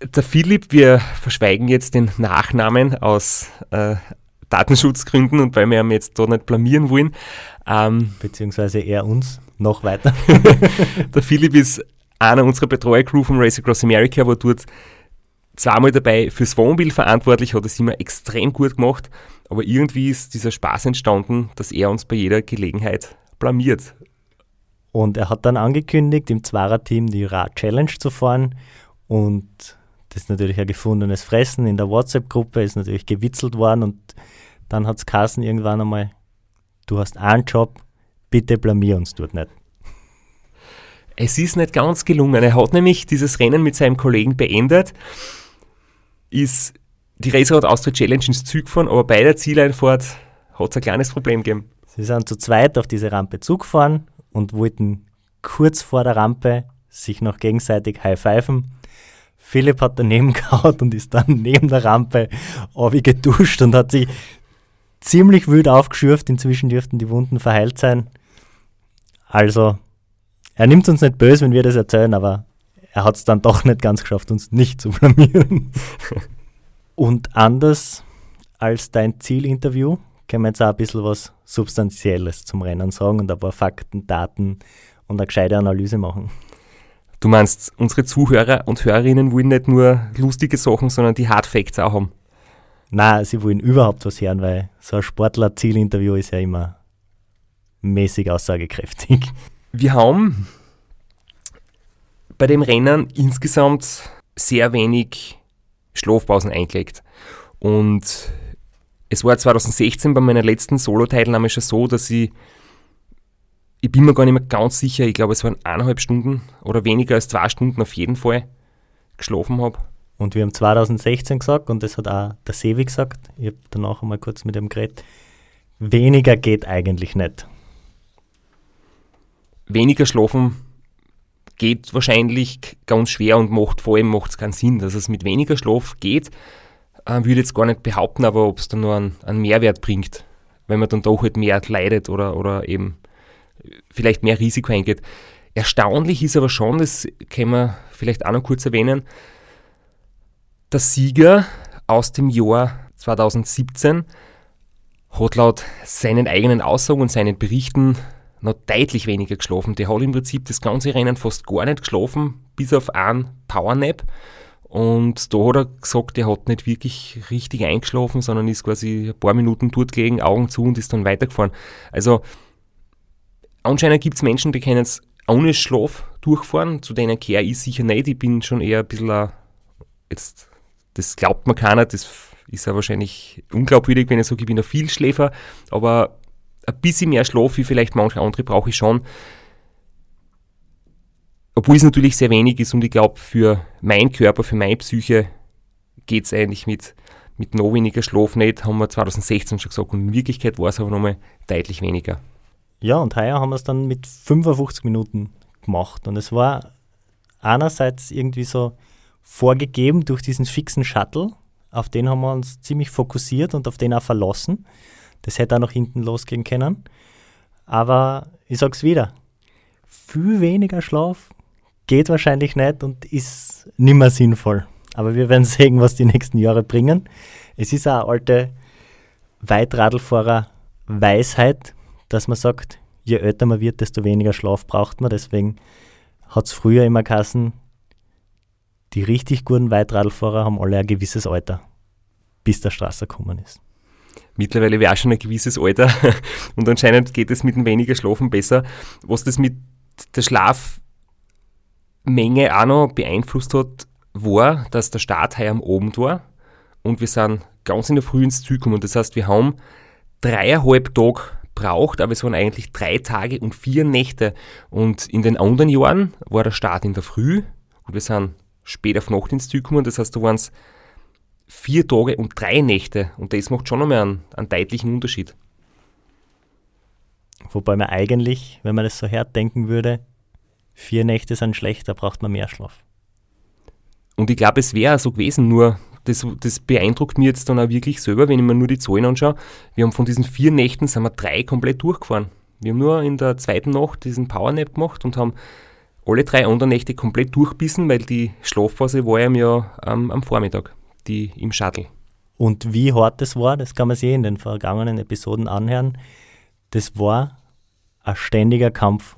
Der Philipp, wir verschweigen jetzt den Nachnamen aus äh, Datenschutzgründen und weil wir ihn jetzt da nicht blamieren wollen. Ähm, Beziehungsweise er uns noch weiter. der Philipp ist einer unserer Betreuer-Crew vom Race Across America, war dort zweimal dabei fürs Wohnmobil verantwortlich, hat es immer extrem gut gemacht, aber irgendwie ist dieser Spaß entstanden, dass er uns bei jeder Gelegenheit blamiert. Und er hat dann angekündigt, im Zwarer-Team die Rad-Challenge zu fahren und das ist natürlich ein gefundenes Fressen. In der WhatsApp-Gruppe ist natürlich gewitzelt worden und dann hat es Carsten irgendwann einmal, du hast einen Job, bitte blamier uns dort nicht. Es ist nicht ganz gelungen. Er hat nämlich dieses Rennen mit seinem Kollegen beendet ist die Racerad Austria Challenge ins Zug gefahren, aber bei der Zieleinfahrt hat es ein kleines Problem gegeben. Sie sind zu zweit auf diese Rampe zugefahren und wollten kurz vor der Rampe sich noch gegenseitig high-pfeifen. Philipp hat daneben gehauen und ist dann neben der Rampe geduscht und hat sich ziemlich wild aufgeschürft. Inzwischen dürften die Wunden verheilt sein. Also, er nimmt uns nicht böse, wenn wir das erzählen, aber er hat es dann doch nicht ganz geschafft, uns nicht zu blamieren. Und anders als dein Zielinterview können wir jetzt auch ein bisschen was Substanzielles zum Rennen sagen und ein paar Fakten, Daten und eine gescheite Analyse machen. Du meinst, unsere Zuhörer und Hörerinnen wollen nicht nur lustige Sachen, sondern die Hard Facts auch haben? Nein, sie wollen überhaupt was hören, weil so ein Sportler-Zielinterview ist ja immer mäßig aussagekräftig. Wir haben bei dem Rennen insgesamt sehr wenig Schlafpausen eingelegt. Und es war 2016 bei meiner letzten Solo-Teilnahme schon so, dass ich, ich bin mir gar nicht mehr ganz sicher, ich glaube es waren eineinhalb Stunden oder weniger als zwei Stunden auf jeden Fall geschlafen habe. Und wir haben 2016 gesagt, und das hat auch der Sevi gesagt, ich habe danach einmal kurz mit ihm geredet, weniger geht eigentlich nicht. Weniger schlafen geht wahrscheinlich ganz schwer und macht vor allem macht's keinen Sinn. Dass es mit weniger Schlaf geht, äh, würde jetzt gar nicht behaupten, aber ob es dann nur einen, einen, Mehrwert bringt, wenn man dann doch halt mehr leidet oder, oder eben vielleicht mehr Risiko eingeht. Erstaunlich ist aber schon, das können wir vielleicht auch noch kurz erwähnen, der Sieger aus dem Jahr 2017 hat laut seinen eigenen Aussagen und seinen Berichten noch deutlich weniger geschlafen. Der hat im Prinzip das ganze Rennen fast gar nicht geschlafen, bis auf einen Powernap. Und da hat er gesagt, er hat nicht wirklich richtig eingeschlafen, sondern ist quasi ein paar Minuten dort gelegen, Augen zu und ist dann weitergefahren. Also anscheinend gibt es Menschen, die können es ohne Schlaf durchfahren, zu denen kehre ich sicher nicht. Ich bin schon eher ein bisschen, ein, jetzt, das glaubt man keiner, das ist ja wahrscheinlich unglaubwürdig, wenn ich sage, ich bin ein Vielschläfer, aber ein bisschen mehr Schlaf, wie vielleicht manche andere, brauche ich schon. Obwohl es natürlich sehr wenig ist und ich glaube, für meinen Körper, für meine Psyche geht es eigentlich mit, mit noch weniger Schlaf nicht, haben wir 2016 schon gesagt. Und in Wirklichkeit war es aber nochmal deutlich weniger. Ja, und heuer haben wir es dann mit 55 Minuten gemacht. Und es war einerseits irgendwie so vorgegeben durch diesen fixen Shuttle. Auf den haben wir uns ziemlich fokussiert und auf den auch verlassen. Das hätte auch nach hinten losgehen können. Aber ich sag's wieder, viel weniger Schlaf geht wahrscheinlich nicht und ist nicht mehr sinnvoll. Aber wir werden sehen, was die nächsten Jahre bringen. Es ist eine alte Weitradlfahrer-Weisheit, dass man sagt, je älter man wird, desto weniger Schlaf braucht man. Deswegen hat es früher immer geheißen, die richtig guten Weitradlfahrer haben alle ein gewisses Alter, bis der Straße gekommen ist. Mittlerweile wäre auch schon ein gewisses Alter und anscheinend geht es mit weniger Schlafen besser. Was das mit der Schlafmenge auch noch beeinflusst hat, war, dass der Start heuer am Abend war und wir sind ganz in der Früh ins Ziel gekommen. Das heißt, wir haben dreieinhalb Tage braucht, aber es waren eigentlich drei Tage und vier Nächte. Und in den anderen Jahren war der Start in der Früh und wir sind spät auf Nacht ins Ziel gekommen. Das heißt, da waren es vier Tage und drei Nächte. Und das macht schon nochmal einen, einen deutlichen Unterschied. Wobei man eigentlich, wenn man das so hart denken würde, vier Nächte sind schlecht, da braucht man mehr Schlaf. Und ich glaube, es wäre so gewesen, nur das, das beeindruckt mich jetzt dann auch wirklich selber, wenn ich mir nur die Zahlen anschaue. Wir haben von diesen vier Nächten sind wir drei komplett durchgefahren. Wir haben nur in der zweiten Nacht diesen Powernap gemacht und haben alle drei anderen Nächte komplett durchbissen, weil die Schlafphase war ja ähm, am Vormittag, die im Shuttle. Und wie hart das war, das kann man sich in den vergangenen Episoden anhören. Das war ein ständiger Kampf,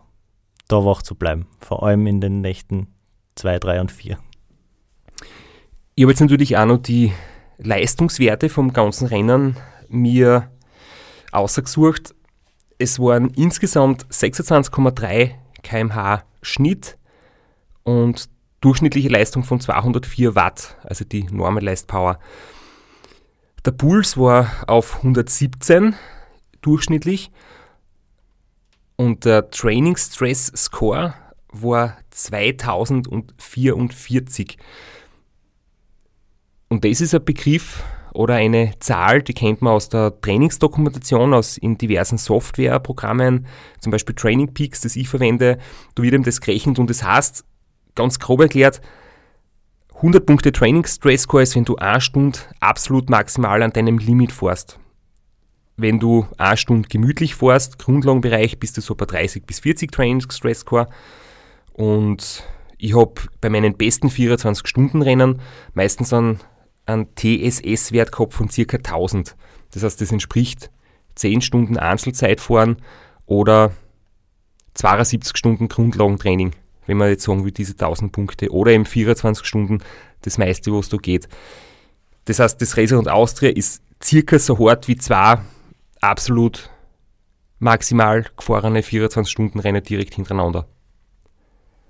da wach zu bleiben. Vor allem in den Nächten 2, 3 und 4. Ich habe jetzt natürlich auch noch die Leistungswerte vom ganzen Rennen mir ausgesucht. Es waren insgesamt 26,3 kmh Schnitt und durchschnittliche Leistung von 204 Watt, also die Normal Leist Power. Der Puls war auf 117 durchschnittlich und der Training Stress Score war 2044. Und das ist ein Begriff oder eine Zahl, die kennt man aus der Trainingsdokumentation, aus in diversen Softwareprogrammen, zum Beispiel Training Peaks, das ich verwende. Da wird eben das gerechnet und das heißt, ganz grob erklärt, 100 Punkte Training Stress Score ist, wenn du eine Stunde absolut maximal an deinem Limit fährst. Wenn du eine Stunde gemütlich fährst, Grundlagenbereich, bist du so bei 30 bis 40 Training Stress Score. Und ich habe bei meinen besten 24 Stunden Rennen meistens einen einen TSS-Wert gehabt von ca. 1000. Das heißt, das entspricht 10 Stunden Einzelzeit fahren oder 72 Stunden Grundlagentraining, wenn man jetzt sagen will, diese 1000 Punkte. Oder eben 24 Stunden, das meiste, was da geht. Das heißt, das Racer und Austria ist circa so hart wie zwei absolut maximal gefahrene 24 Stunden Rennen direkt hintereinander.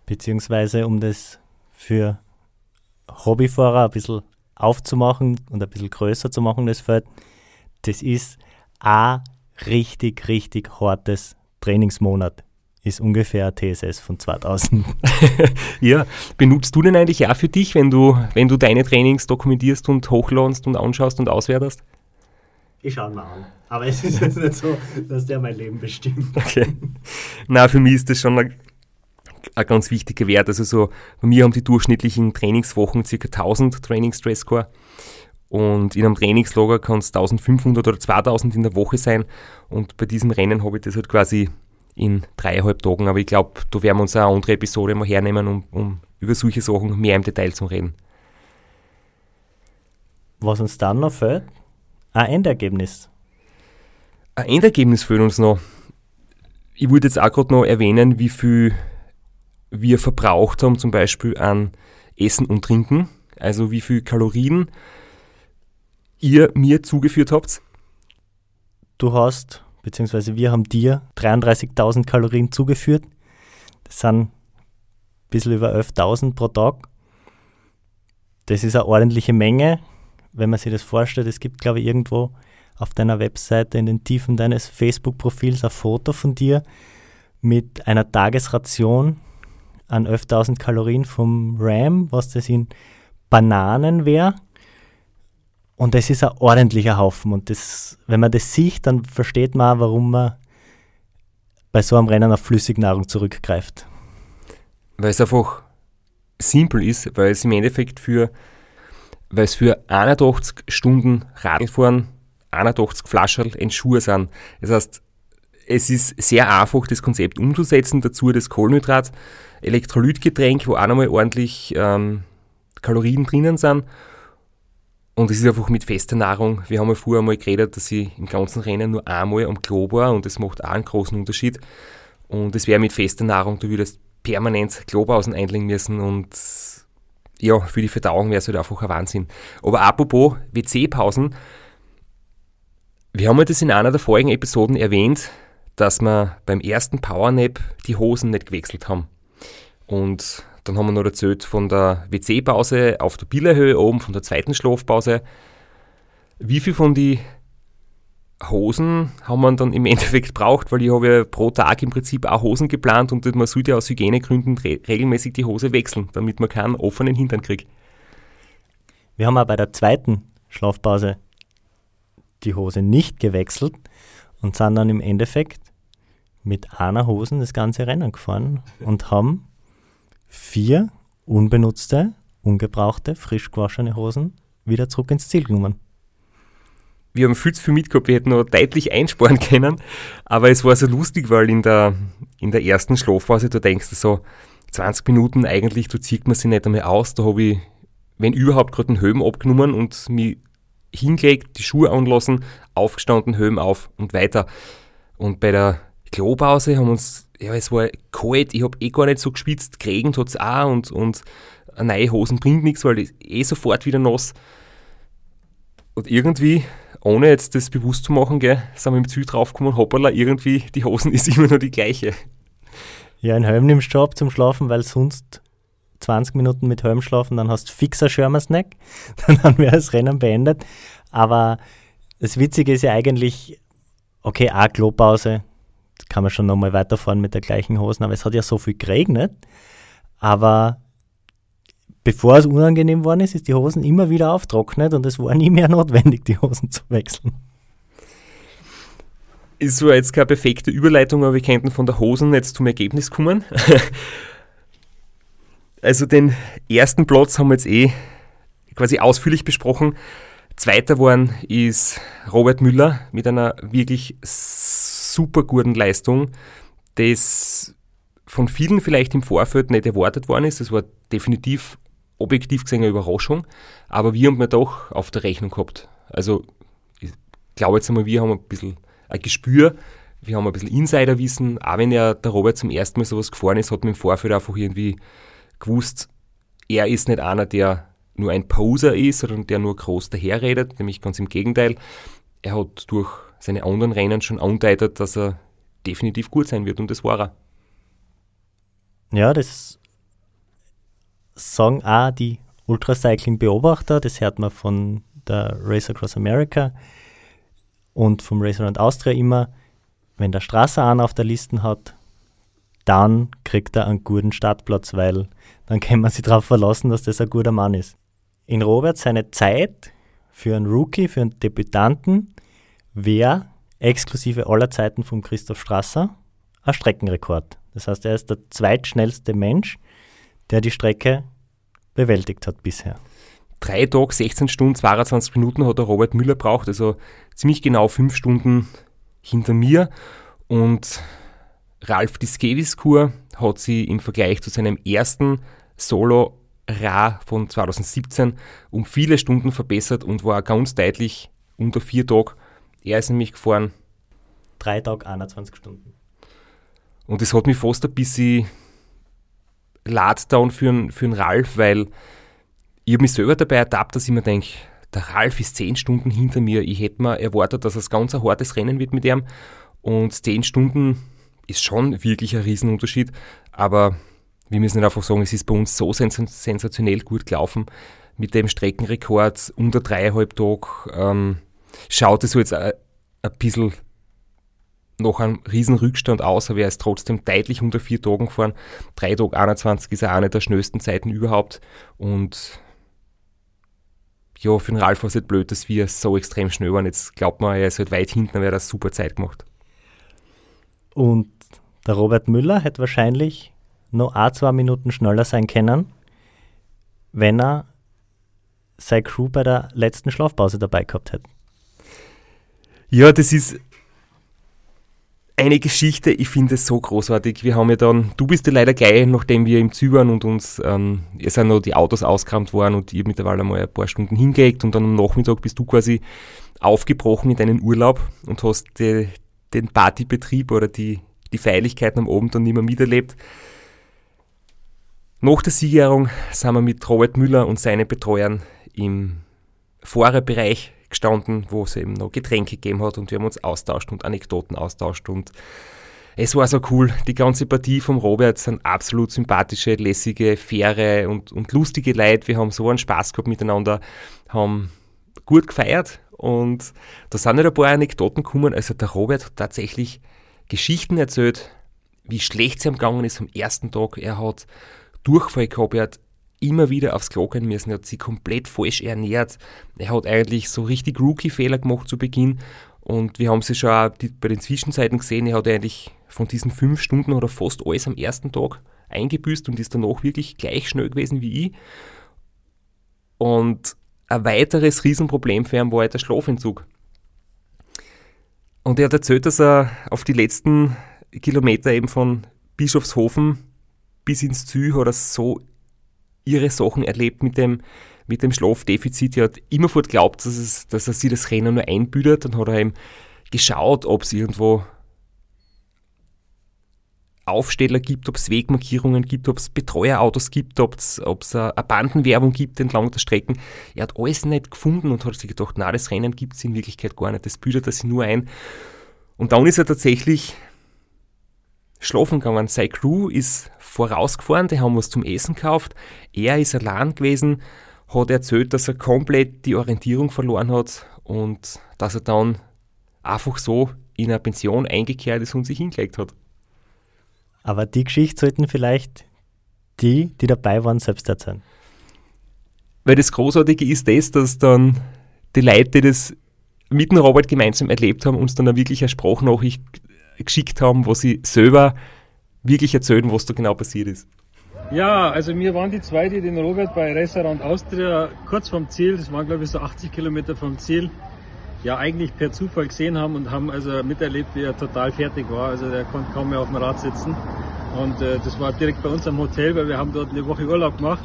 Beziehungsweise, um das für Hobbyfahrer ein bisschen aufzumachen und ein bisschen größer zu machen, das Feld, das ist ein richtig, richtig hartes Trainingsmonat. Ist ungefähr ein TSS von 2000. ja, benutzt du den eigentlich auch für dich, wenn du, wenn du deine Trainings dokumentierst und hochladest und anschaust und auswertest? Ich schaue mal an. Aber es ist jetzt nicht so, dass der mein Leben bestimmt. Okay. Na, für mich ist das schon ein ein ganz wichtiger Wert. Also so, bei mir haben die durchschnittlichen Trainingswochen ca. 1000 Training Stress Score und in einem Trainingslager kann es 1500 oder 2000 in der Woche sein und bei diesem Rennen habe ich das halt quasi in dreieinhalb Tagen, aber ich glaube, da werden wir uns eine andere Episode mal hernehmen, um, um über solche Sachen mehr im Detail zu reden. Was uns dann noch fehlt, ein Endergebnis. Ein Endergebnis fehlt uns noch. Ich würde jetzt auch gerade noch erwähnen, wie viel wir verbraucht haben, zum Beispiel an Essen und Trinken. Also wie viel Kalorien ihr mir zugeführt habt. Du hast, beziehungsweise wir haben dir 33.000 Kalorien zugeführt. Das sind ein bisschen über 11.000 pro Tag. Das ist eine ordentliche Menge, wenn man sich das vorstellt. Es gibt, glaube ich, irgendwo auf deiner Webseite in den Tiefen deines Facebook-Profils ein Foto von dir mit einer Tagesration an 11.000 Kalorien vom RAM, was das in Bananen wäre. Und das ist ein ordentlicher Haufen. Und das, wenn man das sieht, dann versteht man auch, warum man bei so einem Rennen auf Flüssignahrung zurückgreift. Weil es einfach simpel ist, weil es im Endeffekt für, weil es für 81 Stunden Radlfahren 81 Flaschen in Schuhe sind. Das heißt, es ist sehr einfach, das Konzept umzusetzen. Dazu das Kohlenhydrat, Elektrolytgetränk, wo auch nochmal ordentlich ähm, Kalorien drinnen sind. Und es ist einfach mit fester Nahrung. Wir haben ja vorher einmal geredet, dass ich im ganzen Rennen nur einmal am Klo war und das macht auch einen großen Unterschied. Und es wäre mit fester Nahrung, du würdest permanent Klopausen einlegen müssen und ja, für die Verdauung wäre es halt einfach ein Wahnsinn. Aber apropos WC-Pausen, wir haben ja das in einer der vorigen Episoden erwähnt, dass wir beim ersten Powernap die Hosen nicht gewechselt haben. Und dann haben wir noch erzählt von der WC-Pause auf der Billerhöhe oben, von der zweiten Schlafpause. Wie viel von die Hosen haben wir dann im Endeffekt braucht, weil ich habe ja pro Tag im Prinzip auch Hosen geplant und man sollte ja aus Hygienegründen re regelmäßig die Hose wechseln, damit man keinen offenen Hintern kriegt. Wir haben auch bei der zweiten Schlafpause die Hose nicht gewechselt und sind dann im Endeffekt mit einer Hose das ganze Rennen gefahren und haben vier unbenutzte, ungebrauchte, frisch gewaschene Hosen wieder zurück ins Ziel genommen. Wir haben viel zu viel mitgehabt, wir hätten noch deutlich einsparen können, aber es war so lustig, weil in der, in der ersten Schlafphase, du denkst so, 20 Minuten eigentlich, du zieht man sich nicht einmal aus, da habe ich, wenn überhaupt, gerade den Höhen abgenommen und mich hingelegt, die Schuhe anlassen, aufgestanden, Höhen auf und weiter. Und bei der Klopause haben uns, ja, es war kalt, ich habe eh gar nicht so geschwitzt, geregnet hat es auch und, und neue Hosen bringt nichts, weil ich eh sofort wieder nass. Und irgendwie, ohne jetzt das bewusst zu machen, gell, sind wir im Ziel draufgekommen, hoppala, irgendwie, die Hosen ist immer nur die gleiche. Ja, ein Helm nimmst du ab zum Schlafen, weil sonst 20 Minuten mit Helm schlafen, dann hast du fixer Schirmersnack, dann wäre das Rennen beendet. Aber das Witzige ist ja eigentlich, okay, auch Klopause, kann man schon nochmal weiterfahren mit der gleichen Hosen, aber es hat ja so viel geregnet. Aber bevor es unangenehm worden ist, ist die Hosen immer wieder auftrocknet und es war nie mehr notwendig, die Hosen zu wechseln. Ist so jetzt keine perfekte Überleitung, aber wir könnten von der Hosen jetzt zum Ergebnis kommen. Also den ersten Platz haben wir jetzt eh quasi ausführlich besprochen. Zweiter geworden ist Robert Müller mit einer wirklich super guten Leistung, das von vielen vielleicht im Vorfeld nicht erwartet worden ist. Das war definitiv objektiv gesehen eine Überraschung, aber wir haben wir doch auf der Rechnung gehabt. Also ich glaube jetzt einmal, wir haben ein bisschen ein Gespür, wir haben ein bisschen Insiderwissen, auch wenn ja der Robert zum ersten Mal sowas gefahren ist, hat man im Vorfeld einfach irgendwie gewusst, er ist nicht einer, der nur ein Poser ist, sondern der nur groß daherredet, nämlich ganz im Gegenteil. Er hat durch seine anderen Rennen schon andeutet, dass er definitiv gut sein wird und das war er. Ja, das sagen auch die Ultracycling-Beobachter, das hört man von der Race Across America und vom Race Around Austria immer, wenn der Strasser einen auf der Liste hat, dann kriegt er einen guten Startplatz, weil dann kann man sich darauf verlassen, dass das ein guter Mann ist. In Robert seine Zeit für einen Rookie, für einen Debütanten, wäre exklusive aller Zeiten von Christoph Strasser ein Streckenrekord. Das heißt, er ist der zweitschnellste Mensch, der die Strecke bewältigt hat bisher. Drei Tage, 16 Stunden, 22 Minuten hat der Robert Müller braucht, also ziemlich genau fünf Stunden hinter mir. Und Ralf Diskeviskur hat sie im Vergleich zu seinem ersten Solo Ra von 2017 um viele Stunden verbessert und war ganz deutlich unter vier Tagen. Er ist nämlich gefahren drei Tage, 21 Stunden. Und das hat mich fast ein bisschen leid down für einen, für einen Ralf, weil ich habe mich selber dabei ertappt, dass ich mir denke, der Ralf ist zehn Stunden hinter mir. Ich hätte mir erwartet, dass es ganz ein hartes Rennen wird mit ihm. Und zehn Stunden ist schon wirklich ein Riesenunterschied. Aber wir müssen einfach sagen, es ist bei uns so sens sensationell gut gelaufen. Mit dem Streckenrekord unter dreieinhalb Tage ähm, schaut es so jetzt ein, ein bisschen noch ein Riesenrückstand aus, aber er ist trotzdem deutlich unter vier Tagen gefahren. Drei Tage 21 ist er eine der schnellsten Zeiten überhaupt. Und ja, für den Ralf war es halt blöd, dass wir so extrem schnell waren. Jetzt glaubt man, er ist halt weit hinten, aber er hat eine super Zeit gemacht. Und der Robert Müller hätte wahrscheinlich noch ein, zwei Minuten schneller sein können, wenn er seine Crew bei der letzten Schlafpause dabei gehabt hätte. Ja, das ist eine Geschichte, ich finde es so großartig. Wir haben ja dann, du bist ja leider gleich, nachdem wir im Zü und uns, ähm, es sind noch die Autos ausgerammt worden und ich mittlerweile mal ein paar Stunden hingelegt und dann am Nachmittag bist du quasi aufgebrochen in deinen Urlaub und hast die, den Partybetrieb oder die, die Feierlichkeiten am Abend dann nicht mehr miterlebt. Nach der Siegerehrung sind wir mit Robert Müller und seinen Betreuern im Fahrerbereich gestanden, wo es eben noch Getränke gegeben hat und wir haben uns austauscht und Anekdoten austauscht und es war so cool. Die ganze Partie vom Robert sind absolut sympathische, lässige, faire und, und lustige Leute. Wir haben so einen Spaß gehabt miteinander, haben gut gefeiert und da sind nicht ein paar Anekdoten gekommen. Also der Robert hat tatsächlich Geschichten erzählt, wie schlecht es ihm gegangen ist am ersten Tag. Er hat Durchfall gehabt, er hat immer wieder aufs Klo gehen müssen. Er hat sich komplett falsch ernährt. Er hat eigentlich so richtig Rookie-Fehler gemacht zu Beginn. Und wir haben sie schon auch bei den Zwischenzeiten gesehen. Er hat eigentlich von diesen fünf Stunden oder fast alles am ersten Tag eingebüßt und ist danach wirklich gleich schnell gewesen wie ich. Und ein weiteres Riesenproblem für ihn war halt der Schlafentzug. Und er hat erzählt, dass er auf die letzten Kilometer eben von Bischofshofen bis ins Zü hat er so ihre Sachen erlebt mit dem, mit dem Schlafdefizit. Er hat immerfort geglaubt, dass, es, dass er sich das Rennen nur einbüdert. Dann hat er eben geschaut, ob es irgendwo Aufsteller gibt, ob es Wegmarkierungen gibt, ob es Betreuerautos gibt, ob es eine Bandenwerbung gibt entlang der Strecken. Er hat alles nicht gefunden und hat sich gedacht, na, das Rennen gibt es in Wirklichkeit gar nicht, das büdert er sich nur ein. Und dann ist er tatsächlich schlafen gegangen. Seine Crew ist vorausgefahren, die haben was zum Essen gekauft. Er ist allein gewesen, hat erzählt, dass er komplett die Orientierung verloren hat und dass er dann einfach so in eine Pension eingekehrt ist und sich hingelegt hat. Aber die Geschichte sollten vielleicht die, die dabei waren, selbst erzählen. Weil das Großartige ist das, dass dann die Leute, die das mit dem Robert gemeinsam erlebt haben, uns dann auch wirklich eine Sprachnachricht geschickt haben, wo sie selber wirklich erzählen, was da genau passiert ist. Ja, also wir waren die zwei, die den Robert bei Restaurant Austria kurz vom Ziel, das waren glaube ich so 80 Kilometer vom Ziel, ja eigentlich per Zufall gesehen haben und haben also miterlebt, wie er total fertig war. Also der konnte kaum mehr auf dem Rad sitzen. Und äh, das war direkt bei uns am Hotel, weil wir haben dort eine Woche Urlaub gemacht.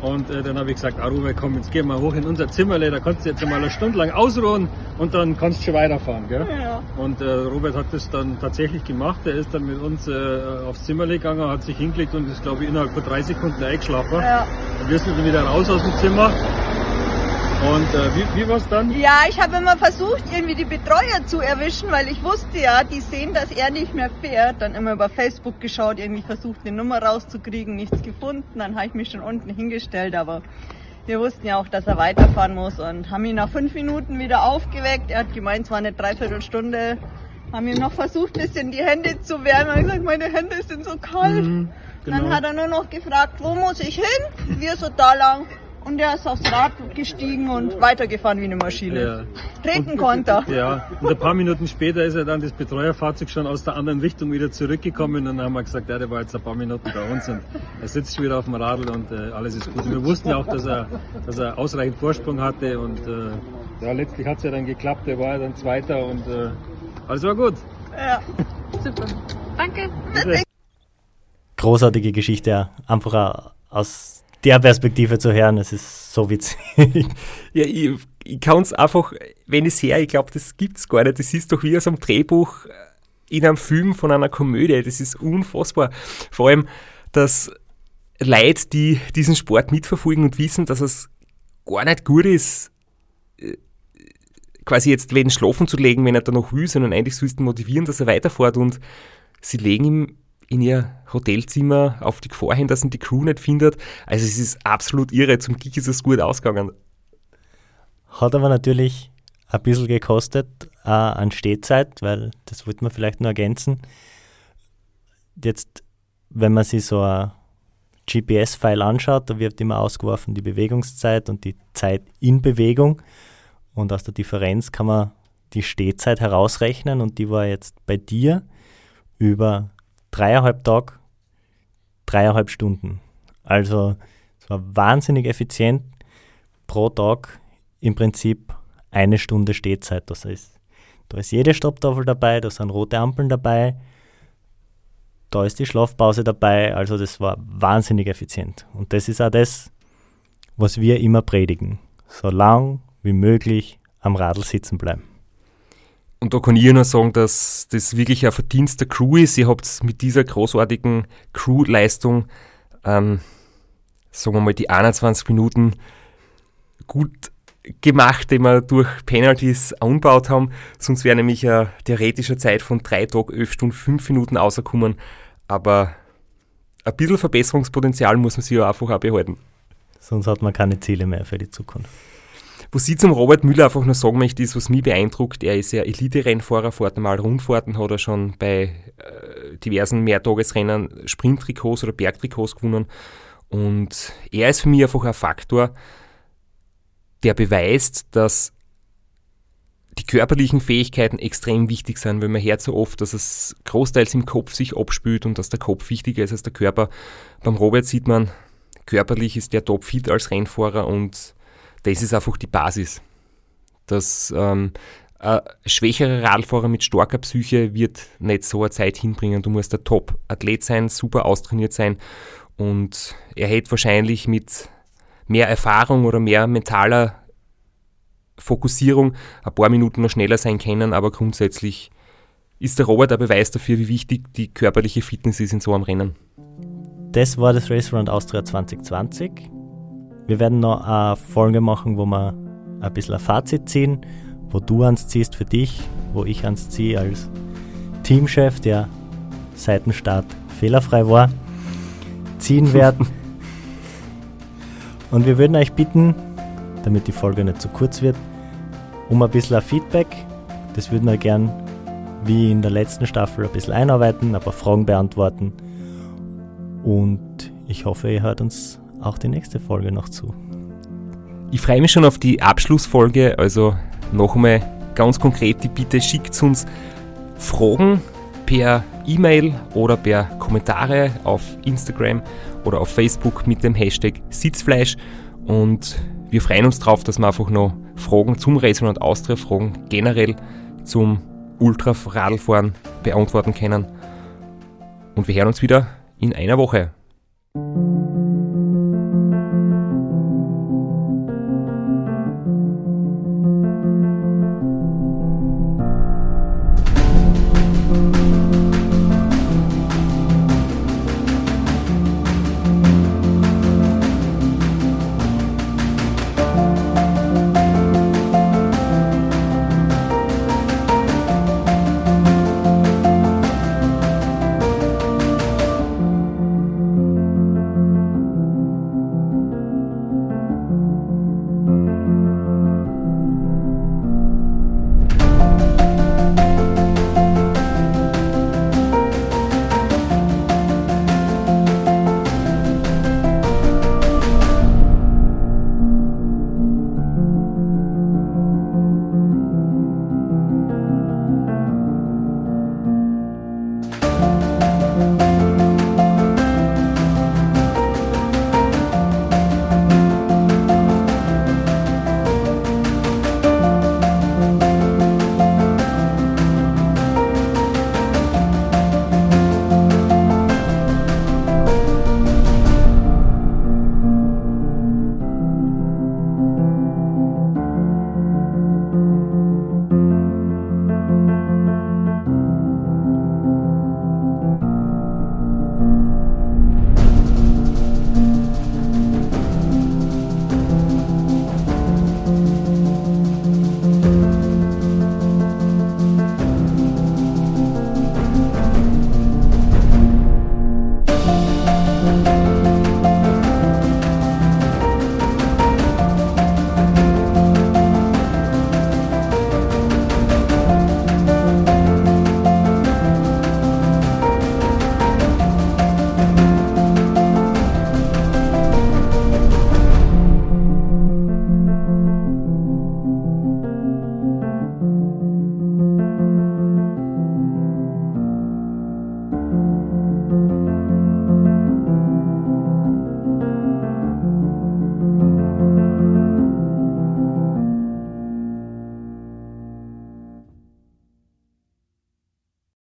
Und äh, dann habe ich gesagt, Robert, komm, jetzt gehen wir hoch in unser Zimmerle, da kannst du jetzt einmal eine Stunde lang ausruhen und dann kannst du schon weiterfahren. Gell? Ja. Und äh, Robert hat das dann tatsächlich gemacht. Er ist dann mit uns äh, aufs Zimmerle gegangen, hat sich hingelegt und ist, glaube ich, innerhalb von drei Sekunden eingeschlafen. Ja. Und wir sind dann wieder raus aus dem Zimmer und äh, wie, wie war es dann? Ja, ich habe immer versucht, irgendwie die Betreuer zu erwischen, weil ich wusste ja, die sehen, dass er nicht mehr fährt. Dann immer über Facebook geschaut, irgendwie versucht, eine Nummer rauszukriegen, nichts gefunden. Dann habe ich mich schon unten hingestellt, aber wir wussten ja auch, dass er weiterfahren muss und haben ihn nach fünf Minuten wieder aufgeweckt. Er hat gemeint, es war eine Dreiviertelstunde. Haben ihm noch versucht, ein bisschen die Hände zu wärmen. Er hat gesagt, meine Hände sind so kalt. Mhm, genau. Dann hat er nur noch gefragt, wo muss ich hin? Wir so da lang. Und er ist aufs Rad gestiegen und weitergefahren wie eine Maschine. Ja. Treten konnte er. Ja, und ein paar Minuten später ist er dann das Betreuerfahrzeug schon aus der anderen Richtung wieder zurückgekommen und dann haben wir gesagt, ja, der war jetzt ein paar Minuten bei uns und er sitzt schon wieder auf dem Radl und äh, alles ist gut. Und wir wussten ja auch, dass er, dass er ausreichend Vorsprung hatte und äh, ja, letztlich hat es ja dann geklappt, er war ja dann Zweiter und äh, alles war gut. Ja, super. Danke. Großartige Geschichte, ja. Einfach aus der Perspektive zu hören, es ist so witzig. ja, ich, ich kann es einfach, wenn ich es her, ich glaube, das gibt es gar nicht. Das ist doch wie aus einem Drehbuch in einem Film von einer Komödie. Das ist unfassbar. Vor allem, dass Leute, die diesen Sport mitverfolgen und wissen, dass es gar nicht gut ist, äh, quasi jetzt wen schlafen zu legen, wenn er da noch will, sondern eigentlich sollst du motivieren, dass er weiterfährt und sie legen ihm in ihr Hotelzimmer auf die Gefahr hin, dass ihn die Crew nicht findet. Also es ist absolut irre. Zum Glück ist es gut ausgegangen. Hat aber natürlich ein bisschen gekostet äh, an Stehzeit, weil das wollte man vielleicht nur ergänzen. Jetzt, wenn man sich so ein GPS-File anschaut, da wird immer ausgeworfen die Bewegungszeit und die Zeit in Bewegung. Und aus der Differenz kann man die Stehzeit herausrechnen und die war jetzt bei dir über dreieinhalb Tage, dreieinhalb Stunden. Also es war wahnsinnig effizient pro Tag im Prinzip eine Stunde Stehzeit. Das heißt, da ist jede Stopptafel dabei, da sind rote Ampeln dabei, da ist die Schlafpause dabei. Also das war wahnsinnig effizient. Und das ist auch das, was wir immer predigen. So lang wie möglich am Radl sitzen bleiben. Und da kann ich nur sagen, dass das wirklich ein Verdienst der Crew ist. Ihr habt mit dieser großartigen Crew-Leistung, ähm, sagen wir mal, die 21 Minuten gut gemacht, die wir durch Penalties angebaut haben. Sonst wäre nämlich eine theoretische Zeit von drei Tagen, 11 Stunden, 5 Minuten rausgekommen. Aber ein bisschen Verbesserungspotenzial muss man sich ja einfach auch behalten. Sonst hat man keine Ziele mehr für die Zukunft. Was ich zum Robert Müller einfach nur sagen möchte, ist, was mich beeindruckt, er ist ja Elite-Rennfahrer, fährt einmal Rundfahrten, hat er schon bei äh, diversen Mehrtagesrennen Sprinttrikots oder Bergtrikots gewonnen. Und er ist für mich einfach ein Faktor, der beweist, dass die körperlichen Fähigkeiten extrem wichtig sind, weil man hört so oft, dass es großteils im Kopf sich abspült und dass der Kopf wichtiger ist als der Körper. Beim Robert sieht man, körperlich ist der topfit als Rennfahrer und das ist einfach die Basis. Dass ähm, ein schwächerer Radfahrer mit starker Psyche wird nicht so eine Zeit hinbringen. Du musst der Top-Athlet sein, super austrainiert sein und er hätte wahrscheinlich mit mehr Erfahrung oder mehr mentaler Fokussierung ein paar Minuten noch schneller sein können, aber grundsätzlich ist der Robert ein Beweis dafür, wie wichtig die körperliche Fitness ist in so einem Rennen. Das war das Race Round Austria 2020. Wir werden noch eine Folge machen, wo wir ein bisschen ein Fazit ziehen, wo du ans ziehst für dich, wo ich ans ziehe als Teamchef, der seit dem Start fehlerfrei war, ziehen werden. Und wir würden euch bitten, damit die Folge nicht zu kurz wird, um ein bisschen ein Feedback. Das würden wir gern wie in der letzten Staffel ein bisschen einarbeiten, ein paar Fragen beantworten. Und ich hoffe, ihr hört uns auch die nächste Folge noch zu. Ich freue mich schon auf die Abschlussfolge. Also noch einmal ganz konkret die Bitte, schickt uns Fragen per E-Mail oder per Kommentare auf Instagram oder auf Facebook mit dem Hashtag Sitzfleisch. Und wir freuen uns darauf, dass wir einfach noch Fragen zum Racing und Austria, Fragen generell zum Ultra-Radlfahren beantworten können. Und wir hören uns wieder in einer Woche.